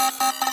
Ha ha ha!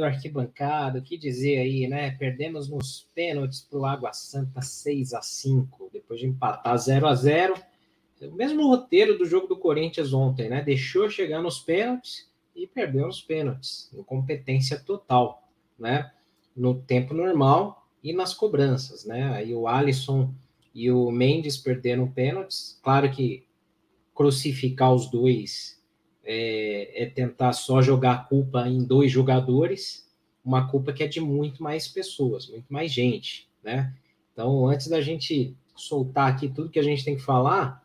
Do arquibancada, o que dizer aí, né? Perdemos nos pênaltis para o Água Santa 6 a 5 depois de empatar 0 a 0 O mesmo roteiro do jogo do Corinthians ontem, né? Deixou chegar nos pênaltis e perdeu nos pênaltis, incompetência total, né? No tempo normal e nas cobranças, né? Aí o Alisson e o Mendes perderam pênaltis. Claro que crucificar os dois é, é tentar só jogar a culpa em dois jogadores, uma culpa que é de muito mais pessoas, muito mais gente, né? Então, antes da gente soltar aqui tudo que a gente tem que falar,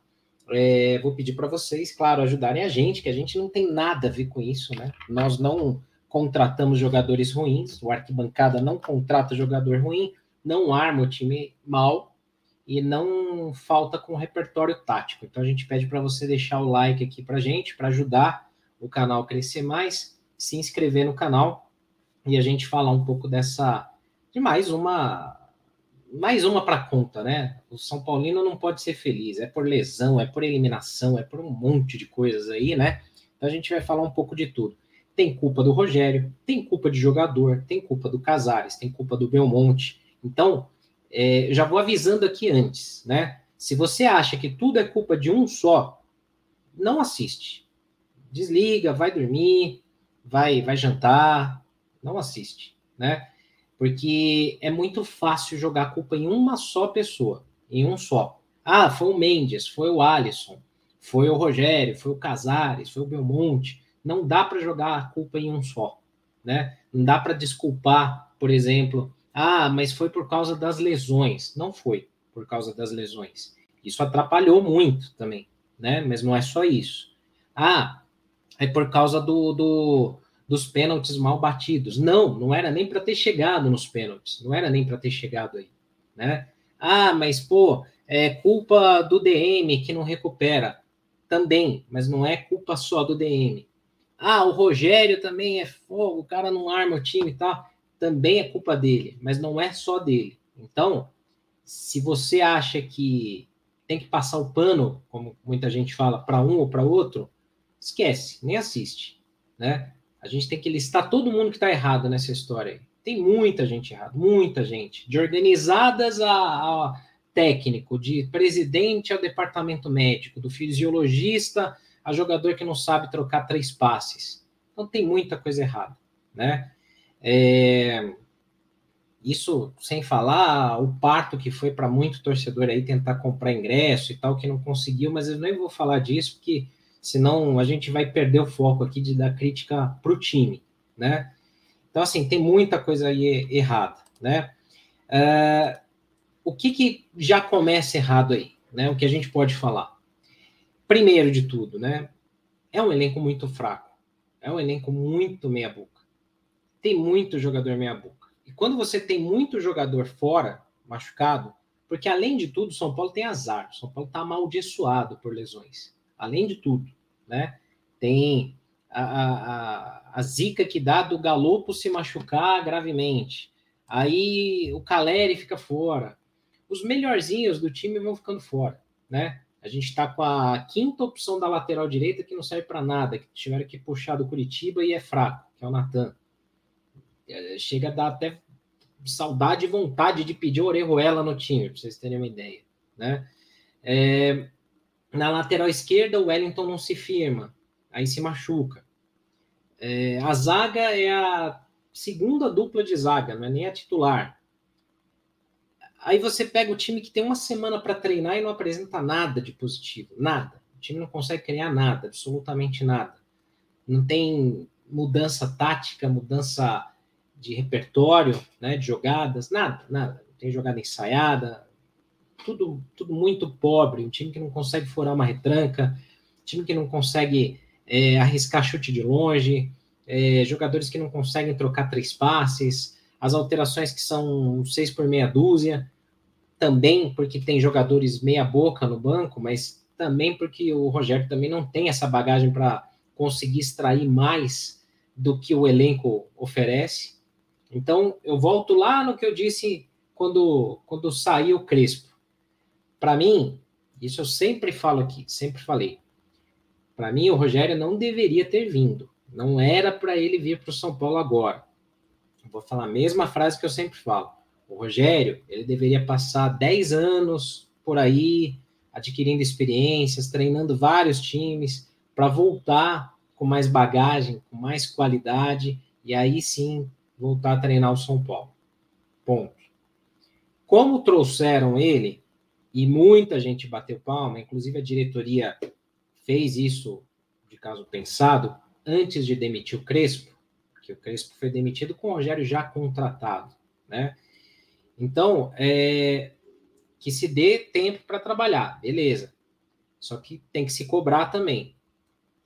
é, vou pedir para vocês, claro, ajudarem a gente, que a gente não tem nada a ver com isso, né? Nós não contratamos jogadores ruins, o arquibancada não contrata jogador ruim, não arma o time mal e não falta com repertório tático. Então a gente pede para você deixar o like aqui para gente, para ajudar o canal a crescer mais, se inscrever no canal e a gente falar um pouco dessa de mais uma mais uma para conta, né? O São Paulino não pode ser feliz, é por lesão, é por eliminação, é por um monte de coisas aí, né? Então a gente vai falar um pouco de tudo. Tem culpa do Rogério, tem culpa de jogador, tem culpa do Casares, tem culpa do Belmonte. Então, é, já vou avisando aqui antes, né? Se você acha que tudo é culpa de um só, não assiste. Desliga, vai dormir, vai, vai jantar, não assiste, né? Porque é muito fácil jogar a culpa em uma só pessoa, em um só. Ah, foi o Mendes, foi o Alisson, foi o Rogério, foi o Casares, foi o Belmonte. Não dá para jogar a culpa em um só, né? Não dá para desculpar, por exemplo, ah, mas foi por causa das lesões. Não foi por causa das lesões. Isso atrapalhou muito também, né? Mas não é só isso. Ah, é por causa do, do dos pênaltis mal batidos. Não, não era nem para ter chegado nos pênaltis. Não era nem para ter chegado aí, né? Ah, mas pô, é culpa do DM que não recupera. Também, mas não é culpa só do DM. Ah, o Rogério também é fogo, o cara não arma o time e tal também é culpa dele, mas não é só dele. Então, se você acha que tem que passar o pano, como muita gente fala, para um ou para outro, esquece, nem assiste, né? A gente tem que listar todo mundo que está errado nessa história. Tem muita gente errada, muita gente, de organizadas a, a técnico, de presidente ao departamento médico, do fisiologista a jogador que não sabe trocar três passes. Então tem muita coisa errada, né? É, isso sem falar o parto que foi para muito torcedor aí tentar comprar ingresso e tal, que não conseguiu, mas eu nem vou falar disso, porque senão a gente vai perder o foco aqui de dar crítica para o time, né? Então, assim, tem muita coisa aí errada, né? Uh, o que, que já começa errado aí, né? O que a gente pode falar? Primeiro de tudo, né? É um elenco muito fraco, é um elenco muito meia-boca tem muito jogador meia-boca. E quando você tem muito jogador fora, machucado, porque além de tudo, São Paulo tem azar. São Paulo está amaldiçoado por lesões. Além de tudo, né? Tem a, a, a zica que dá do Galopo se machucar gravemente. Aí o Caleri fica fora. Os melhorzinhos do time vão ficando fora, né? A gente está com a quinta opção da lateral direita que não serve para nada, que tiveram que puxar do Curitiba e é fraco, que é o Natan. É, chega a dar até saudade e vontade de pedir Orejuela no time, para vocês terem uma ideia, né? É, na lateral esquerda, o Wellington não se firma, aí se machuca. É, a zaga é a segunda dupla de zaga, não é nem a titular. Aí você pega o time que tem uma semana para treinar e não apresenta nada de positivo, nada. O time não consegue criar nada, absolutamente nada. Não tem mudança tática, mudança de repertório, né, de jogadas, nada, nada. Não tem jogada ensaiada, tudo, tudo muito pobre, um time que não consegue furar uma retranca, time que não consegue é, arriscar chute de longe, é, jogadores que não conseguem trocar três passes, as alterações que são seis por meia dúzia, também porque tem jogadores meia boca no banco, mas também porque o Rogério também não tem essa bagagem para conseguir extrair mais do que o elenco oferece. Então, eu volto lá no que eu disse quando, quando saiu o Crespo. Para mim, isso eu sempre falo aqui, sempre falei. Para mim, o Rogério não deveria ter vindo. Não era para ele vir para o São Paulo agora. vou falar a mesma frase que eu sempre falo. O Rogério, ele deveria passar 10 anos por aí, adquirindo experiências, treinando vários times, para voltar com mais bagagem, com mais qualidade, e aí sim voltar a treinar o São Paulo. Ponto. Como trouxeram ele, e muita gente bateu palma, inclusive a diretoria fez isso de caso pensado, antes de demitir o Crespo, que o Crespo foi demitido com o Rogério já contratado, né? Então, é, que se dê tempo para trabalhar, beleza. Só que tem que se cobrar também.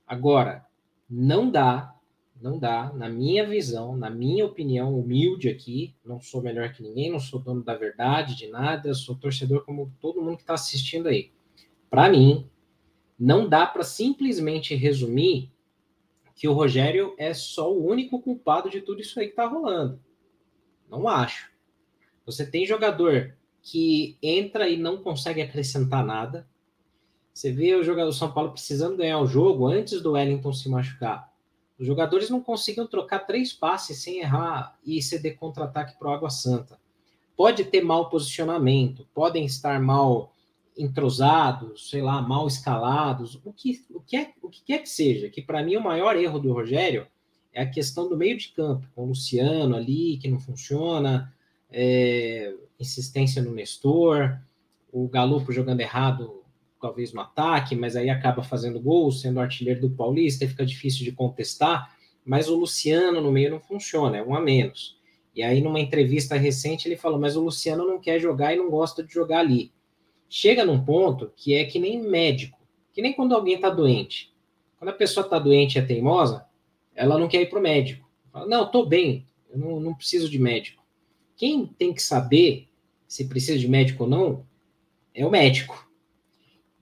Agora, não dá, não dá, na minha visão, na minha opinião humilde aqui, não sou melhor que ninguém, não sou dono da verdade, de nada, sou torcedor como todo mundo que está assistindo aí. Para mim, não dá para simplesmente resumir que o Rogério é só o único culpado de tudo isso aí que está rolando. Não acho. Você tem jogador que entra e não consegue acrescentar nada. Você vê o jogador do São Paulo precisando ganhar o jogo antes do Wellington se machucar. Os jogadores não conseguiam trocar três passes sem errar e ceder contra-ataque para o Água Santa. Pode ter mau posicionamento, podem estar mal entrosados, sei lá, mal escalados, o que, o que, é, o que quer que seja, que para mim o maior erro do Rogério é a questão do meio de campo, com o Luciano ali, que não funciona, é, insistência no Nestor, o Galo jogando errado, talvez no ataque, mas aí acaba fazendo gol, sendo artilheiro do Paulista, fica difícil de contestar, mas o Luciano no meio não funciona, é um a menos. E aí, numa entrevista recente, ele falou: Mas o Luciano não quer jogar e não gosta de jogar ali. Chega num ponto que é que nem médico, que nem quando alguém está doente. Quando a pessoa está doente e é teimosa, ela não quer ir para o médico. Fala, não, estou bem, eu não, não preciso de médico. Quem tem que saber se precisa de médico ou não é o médico.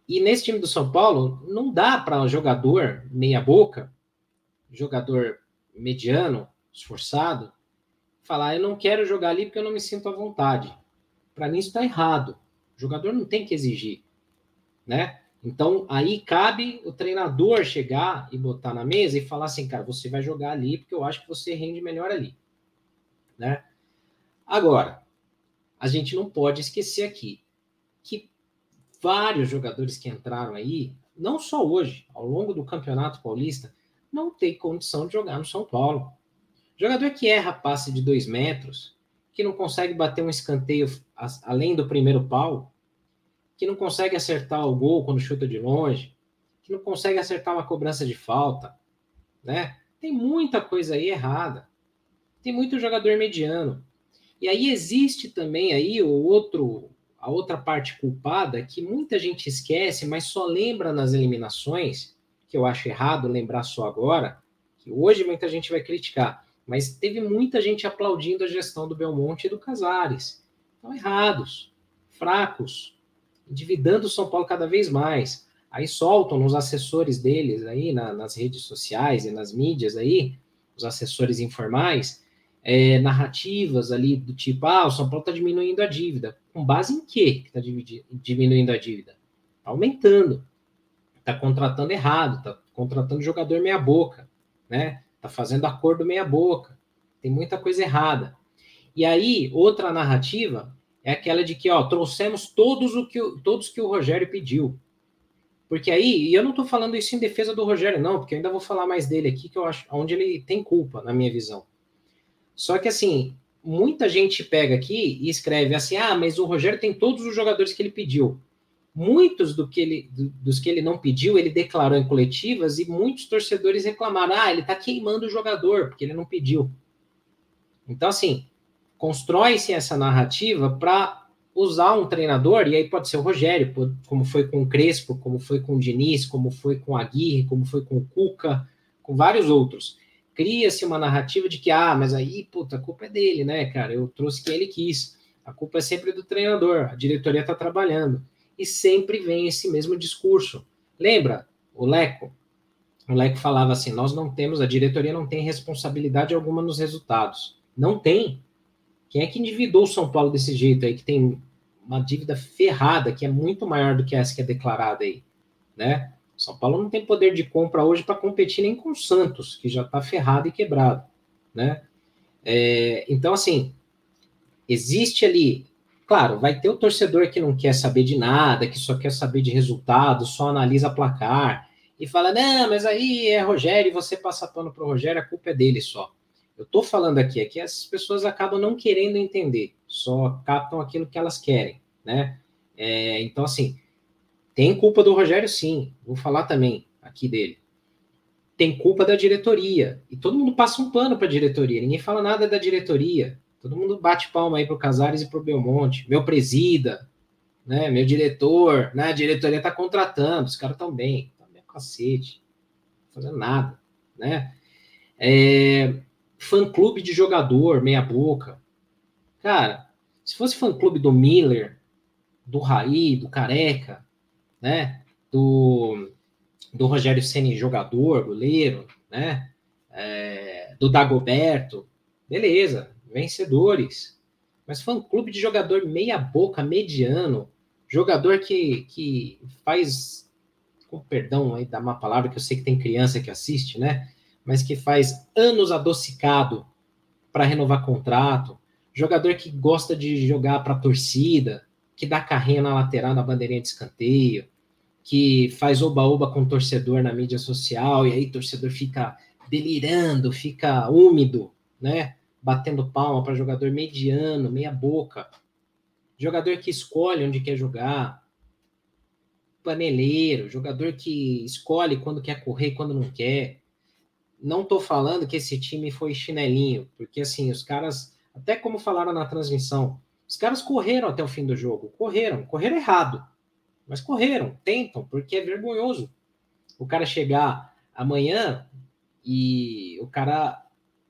E nesse time do São Paulo, não dá para um jogador meia-boca, jogador mediano, esforçado, falar: eu não quero jogar ali porque eu não me sinto à vontade. Para mim, isso está errado. O jogador não tem que exigir, né? Então, aí cabe o treinador chegar e botar na mesa e falar assim, cara, você vai jogar ali porque eu acho que você rende melhor ali, né? Agora, a gente não pode esquecer aqui que vários jogadores que entraram aí, não só hoje, ao longo do Campeonato Paulista, não tem condição de jogar no São Paulo. Jogador que erra passe de dois metros, que não consegue bater um escanteio além do primeiro pau, que não consegue acertar o gol quando chuta de longe, que não consegue acertar uma cobrança de falta, né? Tem muita coisa aí errada. Tem muito jogador mediano. E aí existe também aí o outro, a outra parte culpada que muita gente esquece, mas só lembra nas eliminações, que eu acho errado lembrar só agora, que hoje muita gente vai criticar, mas teve muita gente aplaudindo a gestão do Belmonte e do Casares. Estão errados, fracos, endividando o São Paulo cada vez mais. Aí soltam nos assessores deles aí na, nas redes sociais e nas mídias aí, os assessores informais, é, narrativas ali do tipo, ah, o São Paulo está diminuindo a dívida. Com base em quê que está diminuindo a dívida? Está aumentando. Está contratando errado, está contratando jogador meia boca, né? Está fazendo acordo meia boca. Tem muita coisa errada. E aí, outra narrativa é aquela de que, ó, trouxemos todos o que todos que o Rogério pediu. Porque aí, e eu não estou falando isso em defesa do Rogério, não, porque eu ainda vou falar mais dele aqui, que eu acho onde ele tem culpa, na minha visão. Só que assim, muita gente pega aqui e escreve assim: ah, mas o Rogério tem todos os jogadores que ele pediu. Muitos do que ele, do, dos que ele não pediu, ele declarou em coletivas e muitos torcedores reclamaram: ah, ele está queimando o jogador porque ele não pediu. Então, assim, constrói-se essa narrativa para usar um treinador, e aí pode ser o Rogério, como foi com o Crespo, como foi com o Diniz, como foi com a Aguirre, como foi com o Cuca, com vários outros. Cria-se uma narrativa de que, ah, mas aí, puta, a culpa é dele, né, cara? Eu trouxe quem ele quis. A culpa é sempre do treinador, a diretoria está trabalhando. E sempre vem esse mesmo discurso. Lembra o Leco? O Leco falava assim: nós não temos, a diretoria não tem responsabilidade alguma nos resultados. Não tem. Quem é que endividou o São Paulo desse jeito aí, que tem uma dívida ferrada, que é muito maior do que essa que é declarada aí, né? São Paulo não tem poder de compra hoje para competir nem com o Santos, que já está ferrado e quebrado, né? É, então, assim, existe ali, claro, vai ter o torcedor que não quer saber de nada, que só quer saber de resultado, só analisa placar e fala, não, mas aí é Rogério você passa pano para o Rogério, a culpa é dele só. Eu estou falando aqui é que as pessoas acabam não querendo entender, só captam aquilo que elas querem, né? É, então, assim, tem culpa do Rogério, sim. Vou falar também aqui dele. Tem culpa da diretoria. E todo mundo passa um pano para a diretoria. Ninguém fala nada da diretoria. Todo mundo bate palma aí pro Casares e pro Belmonte. Meu presida, né? Meu diretor, né? A diretoria tá contratando. Os caras estão bem. Tá bem cacete. Não fazendo nada, né? É, fã-clube de jogador, meia boca. Cara, se fosse fã-clube do Miller, do Raí, do Careca, né? Do, do Rogério Ceni jogador, goleiro, né? É, do Dagoberto, beleza, vencedores. Mas fã-clube de jogador meia boca, mediano, jogador que, que faz, com perdão aí da má palavra, que eu sei que tem criança que assiste, né? mas que faz anos adocicado para renovar contrato, jogador que gosta de jogar para torcida, que dá carrinho na lateral na bandeirinha de escanteio, que faz oba-oba com o torcedor na mídia social, e aí o torcedor fica delirando, fica úmido, né? Batendo palma para jogador mediano, meia boca. Jogador que escolhe onde quer jogar. Paneleiro, jogador que escolhe quando quer correr e quando não quer não estou falando que esse time foi chinelinho, porque assim, os caras, até como falaram na transmissão, os caras correram até o fim do jogo, correram, correram errado, mas correram, tentam, porque é vergonhoso o cara chegar amanhã e o cara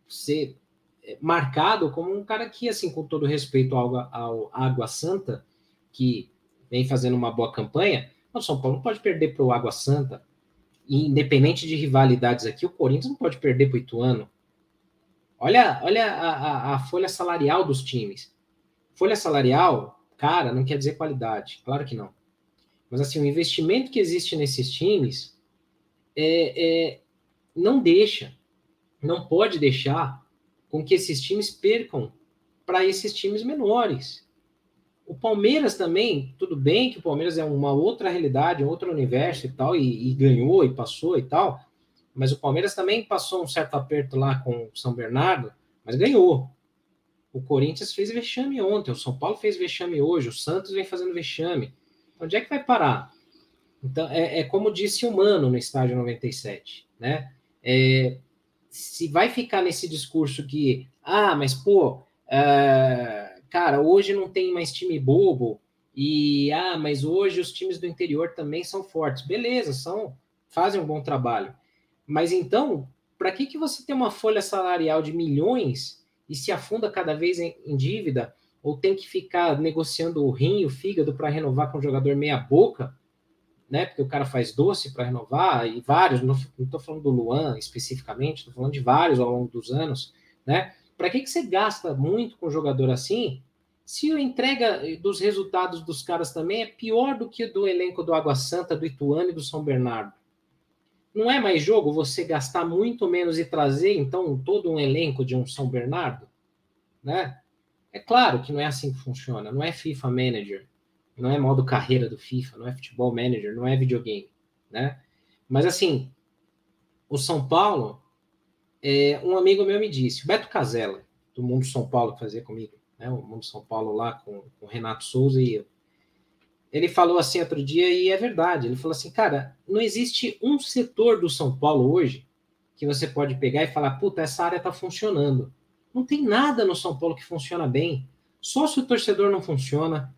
ser é, marcado como um cara que, assim, com todo respeito ao, ao Água Santa, que vem fazendo uma boa campanha, o São Paulo não pode perder para o Água Santa, independente de rivalidades aqui, o Corinthians não pode perder para o Ituano. Olha, olha a, a, a, folha salarial dos times. Folha salarial, cara, não quer dizer qualidade, claro que não. Mas assim, o investimento que existe nesses times é, é, não deixa, não pode deixar com que esses times percam para esses times menores. O Palmeiras também, tudo bem que o Palmeiras é uma outra realidade, um outro universo e tal, e, e, ganhou e passou e tal, mas o Palmeiras também passou um certo aperto lá com o São Bernardo, mas ganhou. O Corinthians fez vexame ontem, o São Paulo fez vexame hoje, o Santos vem fazendo vexame. Onde é que vai parar? Então, é, é como disse o Mano no estádio 97, né? É, se vai ficar nesse discurso que, ah, mas pô, é, cara, hoje não tem mais time bobo e ah, mas hoje os times do interior também são fortes. Beleza, são, fazem um bom trabalho. Mas então, para que que você tem uma folha salarial de milhões e se afunda cada vez em, em dívida ou tem que ficar negociando o rim, o fígado para renovar com o jogador meia boca? Né, porque o cara faz doce para renovar, e vários, não estou falando do Luan especificamente, estou falando de vários ao longo dos anos, né? Para que, que você gasta muito com jogador assim, se a entrega dos resultados dos caras também é pior do que do elenco do Água Santa, do Ituano e do São Bernardo? Não é mais jogo você gastar muito menos e trazer, então, todo um elenco de um São Bernardo? Né? É claro que não é assim que funciona, não é FIFA Manager, não é modo carreira do FIFA, não é futebol manager, não é videogame, né? Mas assim, o São Paulo é, um amigo meu me disse, Beto Casella, do Mundo São Paulo, que fazia comigo, né, o Mundo São Paulo lá com, com o Renato Souza e eu. Ele falou assim outro dia, e é verdade. Ele falou assim, cara, não existe um setor do São Paulo hoje que você pode pegar e falar, puta, essa área tá funcionando. Não tem nada no São Paulo que funciona bem. Só se o torcedor não funciona,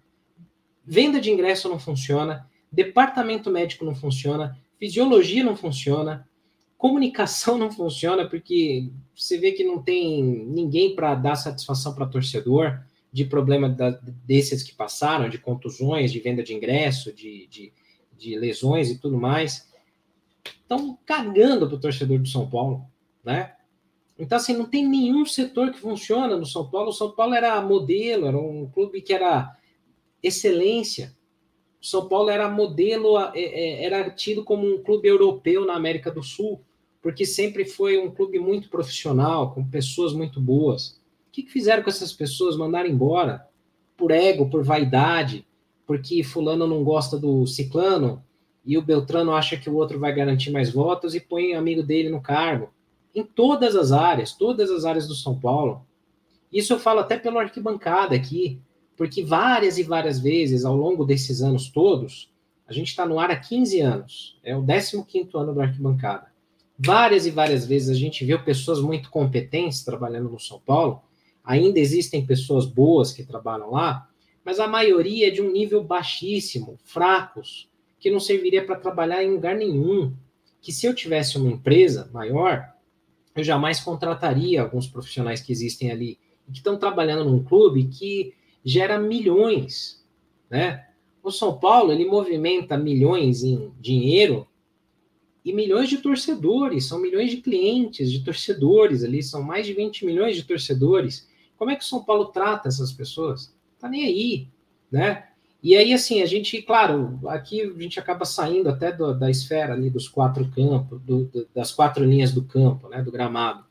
Venda de ingresso não funciona, departamento médico não funciona, fisiologia não funciona, comunicação não funciona, porque você vê que não tem ninguém para dar satisfação para torcedor de problema da, desses que passaram, de contusões, de venda de ingresso, de, de, de lesões e tudo mais. Estão cagando para o torcedor do São Paulo, né? Então, assim, não tem nenhum setor que funciona no São Paulo. O São Paulo era modelo, era um clube que era excelência. O São Paulo era modelo, é, é, era tido como um clube europeu na América do Sul, porque sempre foi um clube muito profissional, com pessoas muito boas. O que, fizeram com essas pessoas? Mandaram embora por ego, por vaidade, porque fulano não gosta do ciclano e o Beltrano acha que o outro vai garantir mais votos e põe amigo dele no cargo em todas as áreas, todas as áreas do São Paulo. Isso eu falo até pela arquibancada aqui, porque várias e várias vezes ao longo desses anos todos, a gente está no ar há 15 anos, é o 15 ano do arquibancada. Várias e várias vezes a gente viu pessoas muito competentes trabalhando no São Paulo, ainda existem pessoas boas que trabalham lá, mas a maioria é de um nível baixíssimo, fracos, que não serviria para trabalhar em lugar nenhum. Que se eu tivesse uma empresa maior, eu jamais contrataria alguns profissionais que existem ali que estão trabalhando num clube que gera milhões, né? O São Paulo ele movimenta milhões em dinheiro e milhões de torcedores, são milhões de clientes, de torcedores ali, são mais de 20 milhões de torcedores. Como é que São Paulo trata essas pessoas? Tá nem aí, né? E aí, assim, a gente, claro, aqui a gente acaba saindo até do, da esfera ali dos quatro campos, do, das quatro linhas do campo, né, do gramado.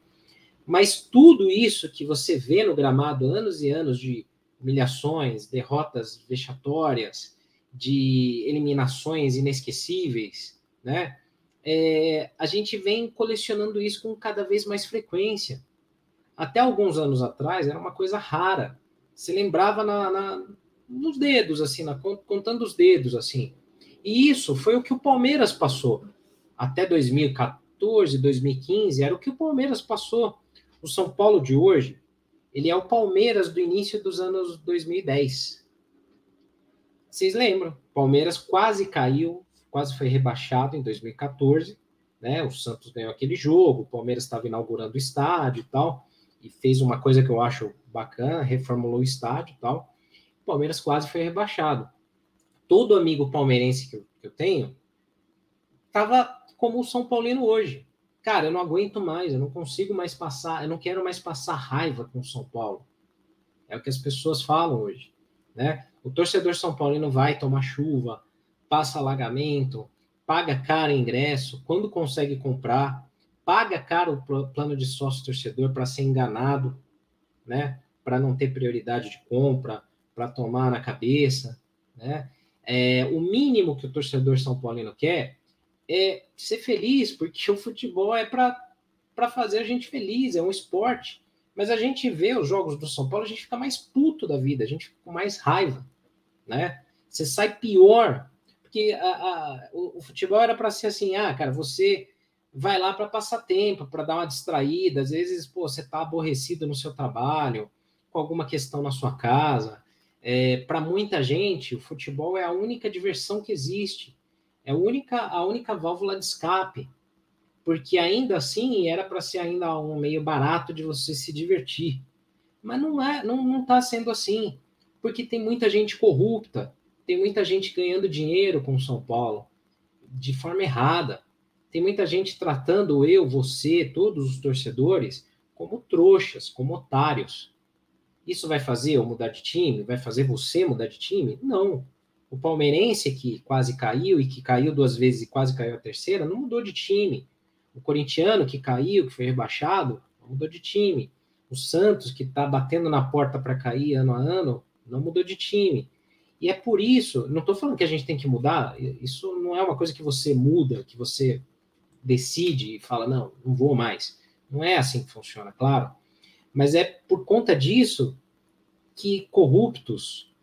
Mas tudo isso que você vê no gramado, anos e anos de humilhações, derrotas vexatórias, de eliminações inesquecíveis, né? É, a gente vem colecionando isso com cada vez mais frequência. Até alguns anos atrás era uma coisa rara. Se lembrava na, na nos dedos, assim, na, contando os dedos, assim. E isso foi o que o Palmeiras passou. Até 2014, 2015, era o que o Palmeiras passou. O São Paulo de hoje, ele é o Palmeiras do início dos anos 2010. Vocês lembram? Palmeiras quase caiu, quase foi rebaixado em 2014, né? O Santos ganhou aquele jogo, o Palmeiras estava inaugurando o estádio e tal, e fez uma coisa que eu acho bacana, reformulou o estádio e tal. Palmeiras quase foi rebaixado. Todo amigo palmeirense que eu, que eu tenho tava como o São Paulino hoje. Cara, eu não aguento mais, eu não consigo mais passar, eu não quero mais passar raiva com o São Paulo. É o que as pessoas falam hoje, né? O torcedor São Paulino vai tomar chuva, passa alagamento, paga caro ingresso, quando consegue comprar, paga caro o plano de sócio torcedor para ser enganado, né? Para não ter prioridade de compra, para tomar na cabeça, né? É, o mínimo que o torcedor São Paulino quer é ser feliz, porque o futebol é para fazer a gente feliz, é um esporte. Mas a gente vê os jogos do São Paulo, a gente fica mais puto da vida, a gente fica com mais raiva, né? Você sai pior, porque a, a, o, o futebol era para ser assim, ah, cara, você vai lá para passar tempo, para dar uma distraída, às vezes, pô, você tá aborrecido no seu trabalho, com alguma questão na sua casa, é, para muita gente, o futebol é a única diversão que existe, é a única, a única válvula de escape, porque ainda assim era para ser ainda um meio barato de você se divertir, mas não é, não não está sendo assim, porque tem muita gente corrupta, tem muita gente ganhando dinheiro com São Paulo de forma errada, tem muita gente tratando eu, você, todos os torcedores como trouxas, como otários. Isso vai fazer eu mudar de time? Vai fazer você mudar de time? Não. O palmeirense que quase caiu e que caiu duas vezes e quase caiu a terceira, não mudou de time. O corintiano que caiu, que foi rebaixado, não mudou de time. O Santos, que está batendo na porta para cair ano a ano, não mudou de time. E é por isso, não estou falando que a gente tem que mudar, isso não é uma coisa que você muda, que você decide e fala, não, não vou mais. Não é assim que funciona, claro. Mas é por conta disso que corruptos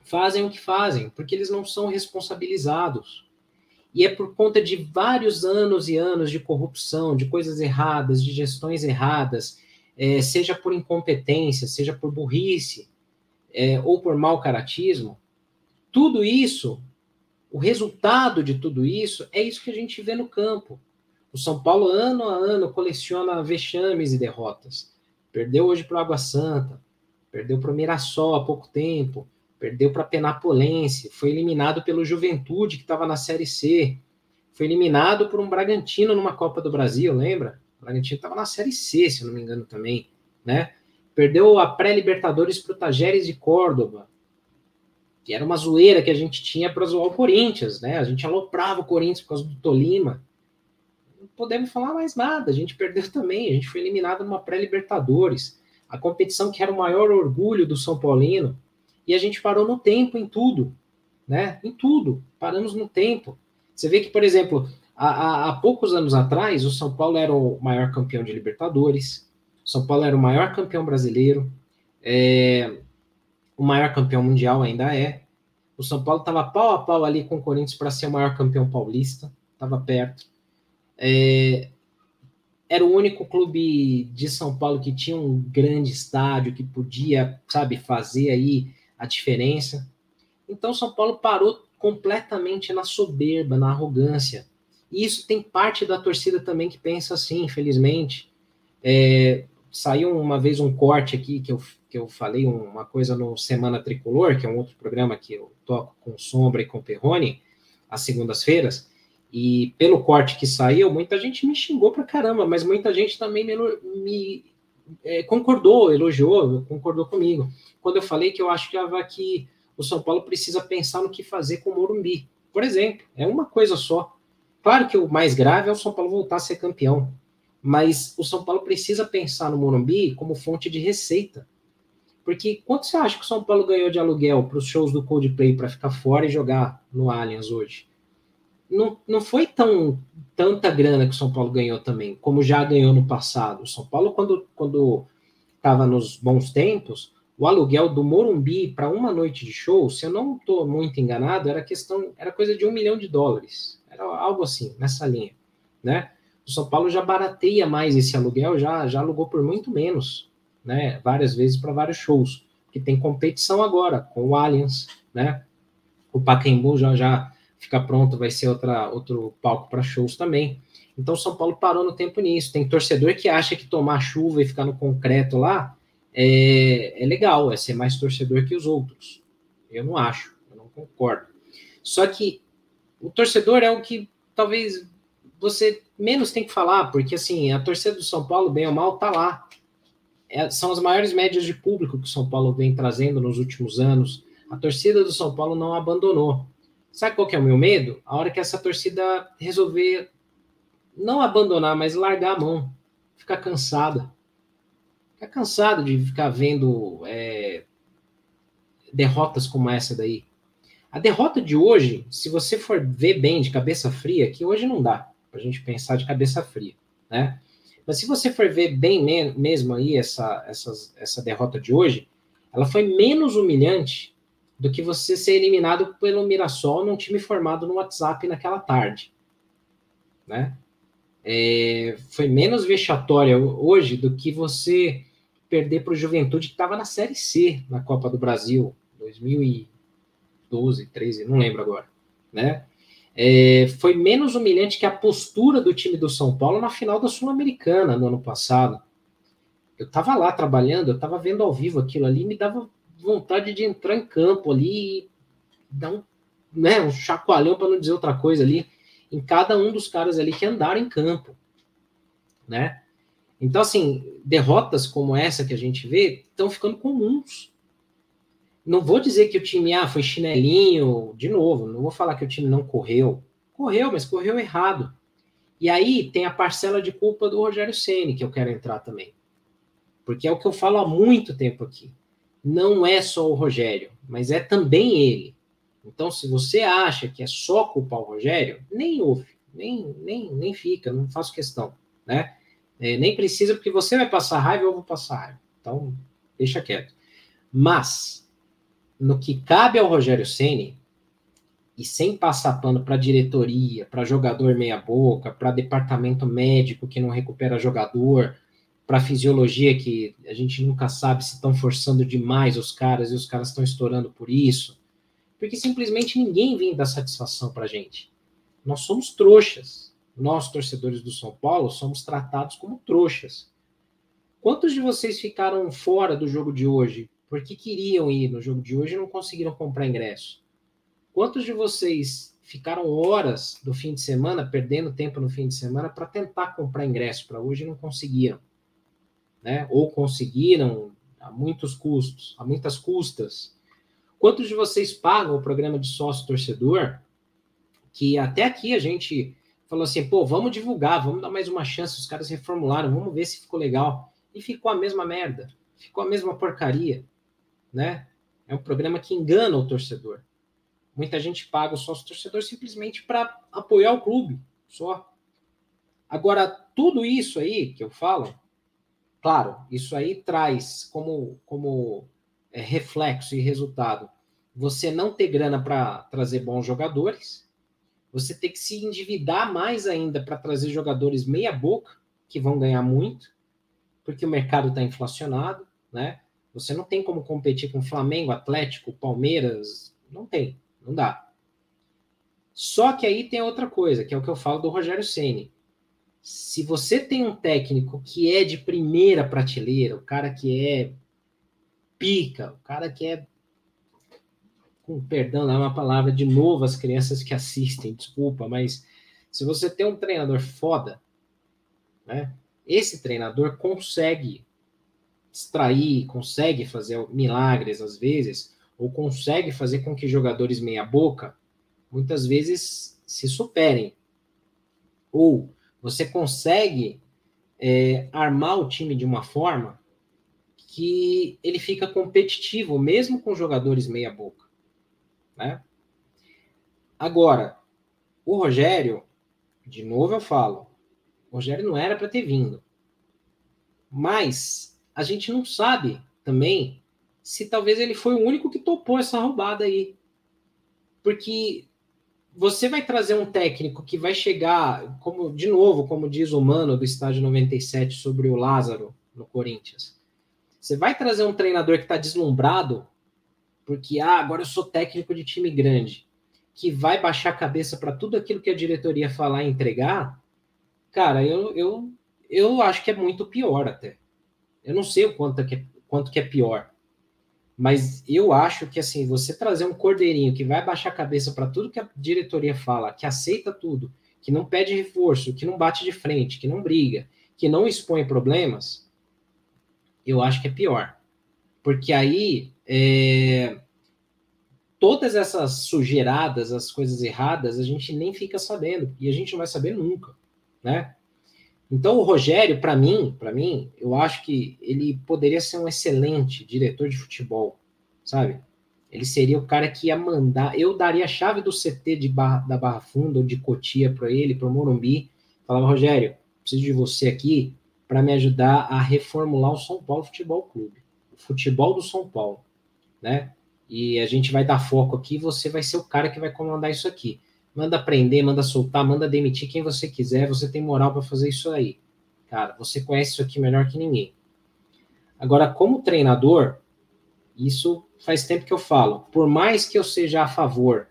fazem o que fazem, porque eles não são responsabilizados. E é por conta de vários anos e anos de corrupção, de coisas erradas, de gestões erradas, é, seja por incompetência, seja por burrice, é, ou por mau caratismo, tudo isso, o resultado de tudo isso é isso que a gente vê no campo. O São Paulo, ano a ano, coleciona vexames e derrotas. Perdeu hoje para o Água Santa, perdeu para o Mirassol há pouco tempo, perdeu para Penapolense, foi eliminado pelo Juventude, que estava na Série C, foi eliminado por um Bragantino numa Copa do Brasil, lembra? O Bragantino estava na Série C, se eu não me engano também, né? Perdeu a pré-Libertadores para o Tajeres de Córdoba, que era uma zoeira que a gente tinha para zoar o Corinthians, né? A gente aloprava o Corinthians por causa do Tolima. Podemos falar mais nada, a gente perdeu também, a gente foi eliminado numa pré-Libertadores, a competição que era o maior orgulho do São Paulino, e a gente parou no tempo em tudo, né? Em tudo, paramos no tempo. Você vê que, por exemplo, há, há poucos anos atrás, o São Paulo era o maior campeão de Libertadores, o São Paulo era o maior campeão brasileiro, é, o maior campeão mundial ainda é. O São Paulo estava pau a pau ali com o Corinthians para ser o maior campeão paulista, estava perto. É, era o único clube de São Paulo que tinha um grande estádio, que podia, sabe, fazer aí a diferença. Então São Paulo parou completamente na soberba, na arrogância. E isso tem parte da torcida também que pensa assim, infelizmente. É, saiu uma vez um corte aqui que eu, que eu falei uma coisa no Semana Tricolor, que é um outro programa que eu toco com Sombra e com Perrone, às segundas-feiras. E pelo corte que saiu, muita gente me xingou pra caramba, mas muita gente também me, me é, concordou, elogiou, concordou comigo. Quando eu falei que eu acho que o São Paulo precisa pensar no que fazer com o Morumbi. Por exemplo, é uma coisa só. Claro que o mais grave é o São Paulo voltar a ser campeão, mas o São Paulo precisa pensar no Morumbi como fonte de receita. Porque quanto você acha que o São Paulo ganhou de aluguel para os shows do Coldplay para ficar fora e jogar no Allianz hoje? Não, não foi tão tanta grana que o São Paulo ganhou também, como já ganhou no passado. O São Paulo, quando quando estava nos bons tempos, o aluguel do Morumbi para uma noite de show, se eu não estou muito enganado, era questão, era coisa de um milhão de dólares. Era algo assim, nessa linha, né? O São Paulo já barateia mais esse aluguel, já, já alugou por muito menos, né? Várias vezes para vários shows, que tem competição agora com o Allianz, né? O Pacaembu já já fica pronto, vai ser outra, outro palco para shows também. Então São Paulo parou no tempo nisso. Tem torcedor que acha que tomar chuva e ficar no concreto lá é, é legal, é ser mais torcedor que os outros. Eu não acho, eu não concordo. Só que o torcedor é o que talvez você menos tem que falar, porque assim, a torcida do São Paulo, bem ou mal, tá lá. É, são as maiores médias de público que São Paulo vem trazendo nos últimos anos. A torcida do São Paulo não abandonou. Sabe qual que é o meu medo? A hora que essa torcida resolver não abandonar, mas largar a mão, ficar cansada. Ficar cansado de ficar vendo é, derrotas como essa daí. A derrota de hoje, se você for ver bem de cabeça fria, que hoje não dá para a gente pensar de cabeça fria, né? Mas se você for ver bem mesmo aí essa, essa, essa derrota de hoje, ela foi menos humilhante do que você ser eliminado pelo Mirassol num time formado no WhatsApp naquela tarde, né? É, foi menos vexatória hoje do que você perder para o Juventude que estava na Série C na Copa do Brasil 2012, 13, não lembro agora, né? É, foi menos humilhante que a postura do time do São Paulo na final da Sul-Americana no ano passado. Eu estava lá trabalhando, eu estava vendo ao vivo aquilo ali, me dava vontade de entrar em campo ali e dar um, né, um chacoalhão, para não dizer outra coisa ali, em cada um dos caras ali que andaram em campo, né? Então, assim, derrotas como essa que a gente vê estão ficando comuns. Não vou dizer que o time ah, foi chinelinho, de novo, não vou falar que o time não correu. Correu, mas correu errado. E aí tem a parcela de culpa do Rogério Ceni que eu quero entrar também. Porque é o que eu falo há muito tempo aqui não é só o Rogério, mas é também ele. Então, se você acha que é só culpar o Rogério, nem ouve, nem, nem, nem fica, não faço questão, né? É, nem precisa, porque você vai passar raiva, eu vou passar raiva. Então, deixa quieto. Mas, no que cabe ao Rogério Ceni e sem passar pano para diretoria, para jogador meia boca, para departamento médico que não recupera jogador, para fisiologia que a gente nunca sabe se estão forçando demais os caras e os caras estão estourando por isso. porque simplesmente ninguém vem dar satisfação para a gente. Nós somos trouxas. Nós, torcedores do São Paulo, somos tratados como trouxas. Quantos de vocês ficaram fora do jogo de hoje porque queriam ir no jogo de hoje e não conseguiram comprar ingresso? Quantos de vocês ficaram horas do fim de semana, perdendo tempo no fim de semana, para tentar comprar ingresso para hoje e não conseguiram? Né? Ou conseguiram a muitos custos, a muitas custas. Quantos de vocês pagam o programa de sócio torcedor? Que até aqui a gente falou assim, pô, vamos divulgar, vamos dar mais uma chance. Os caras reformularam, vamos ver se ficou legal. E ficou a mesma merda, ficou a mesma porcaria, né? É um programa que engana o torcedor. Muita gente paga o sócio torcedor simplesmente para apoiar o clube, só. Agora, tudo isso aí que eu falo, claro, isso aí traz como, como é, reflexo e resultado você não ter grana para trazer bons jogadores, você ter que se endividar mais ainda para trazer jogadores meia boca, que vão ganhar muito, porque o mercado está inflacionado, né? Você não tem como competir com Flamengo, Atlético, Palmeiras, não tem, não dá. Só que aí tem outra coisa, que é o que eu falo do Rogério Ceni. Se você tem um técnico que é de primeira prateleira, o cara que é pica, o cara que é com perdão, é uma palavra de novo as crianças que assistem, desculpa, mas se você tem um treinador foda, né? Esse treinador consegue extrair, consegue fazer milagres às vezes, ou consegue fazer com que jogadores meia boca muitas vezes se superem. Ou você consegue é, armar o time de uma forma que ele fica competitivo, mesmo com jogadores meia boca. Né? Agora, o Rogério, de novo eu falo, o Rogério não era para ter vindo. Mas a gente não sabe também se talvez ele foi o único que topou essa roubada aí. Porque você vai trazer um técnico que vai chegar, como de novo, como diz o Mano do estádio 97 sobre o Lázaro no Corinthians. Você vai trazer um treinador que está deslumbrado porque ah, agora eu sou técnico de time grande, que vai baixar a cabeça para tudo aquilo que a diretoria falar e entregar, cara, eu, eu, eu acho que é muito pior até. Eu não sei o quanto que é, quanto que é pior. Mas eu acho que assim, você trazer um cordeirinho que vai baixar a cabeça para tudo que a diretoria fala, que aceita tudo, que não pede reforço, que não bate de frente, que não briga, que não expõe problemas, eu acho que é pior. Porque aí é, todas essas sujeiradas, as coisas erradas, a gente nem fica sabendo e a gente não vai saber nunca, né? Então o Rogério, para mim, para mim, eu acho que ele poderia ser um excelente diretor de futebol, sabe? Ele seria o cara que ia mandar. Eu daria a chave do CT de Barra, da Barra Funda ou de Cotia para ele, para o Morumbi. Falava, Rogério, preciso de você aqui para me ajudar a reformular o São Paulo Futebol Clube, o futebol do São Paulo né? E a gente vai dar foco aqui, você vai ser o cara que vai comandar isso aqui. Manda prender, manda soltar, manda demitir quem você quiser, você tem moral para fazer isso aí. Cara, você conhece isso aqui melhor que ninguém. Agora, como treinador, isso faz tempo que eu falo. Por mais que eu seja a favor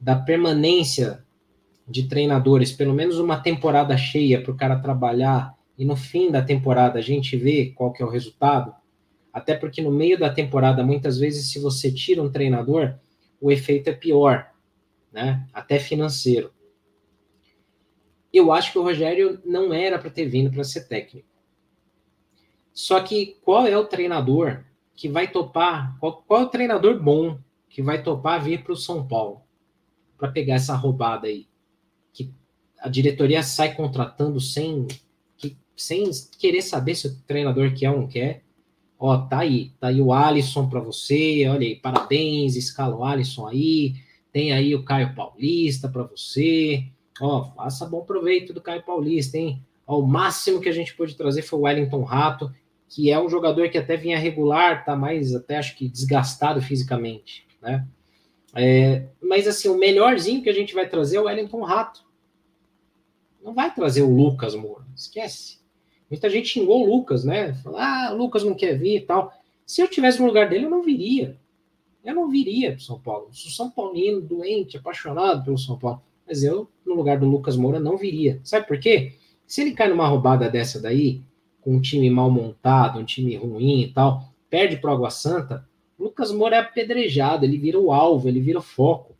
da permanência de treinadores, pelo menos uma temporada cheia para o cara trabalhar e no fim da temporada a gente vê qual que é o resultado, até porque no meio da temporada, muitas vezes, se você tira um treinador, o efeito é pior, né? Até financeiro. Eu acho que o Rogério não era para ter vindo para ser técnico. Só que qual é o treinador que vai topar? Qual, qual é o treinador bom que vai topar vir para o São Paulo para pegar essa roubada aí? Que a diretoria sai contratando sem, que, sem querer saber se o treinador quer ou não quer Ó, tá aí, tá aí o Alisson para você, olha aí, parabéns, escala o Alisson aí, tem aí o Caio Paulista para você, ó, faça bom proveito do Caio Paulista, hein? Ó, o máximo que a gente pôde trazer foi o Wellington Rato, que é um jogador que até vinha regular, tá mais até acho que desgastado fisicamente, né? É, mas assim, o melhorzinho que a gente vai trazer é o Wellington Rato. Não vai trazer o Lucas Moura, esquece. Muita gente xingou o Lucas, né? Falou, ah, o Lucas não quer vir e tal. Se eu tivesse no lugar dele, eu não viria. Eu não viria para São Paulo. Sou São Paulino, doente, apaixonado pelo São Paulo. Mas eu, no lugar do Lucas Moura, não viria. Sabe por quê? Se ele cai numa roubada dessa daí, com um time mal montado, um time ruim e tal, perde para Água Santa, Lucas Moura é apedrejado, ele vira o alvo, ele vira o foco.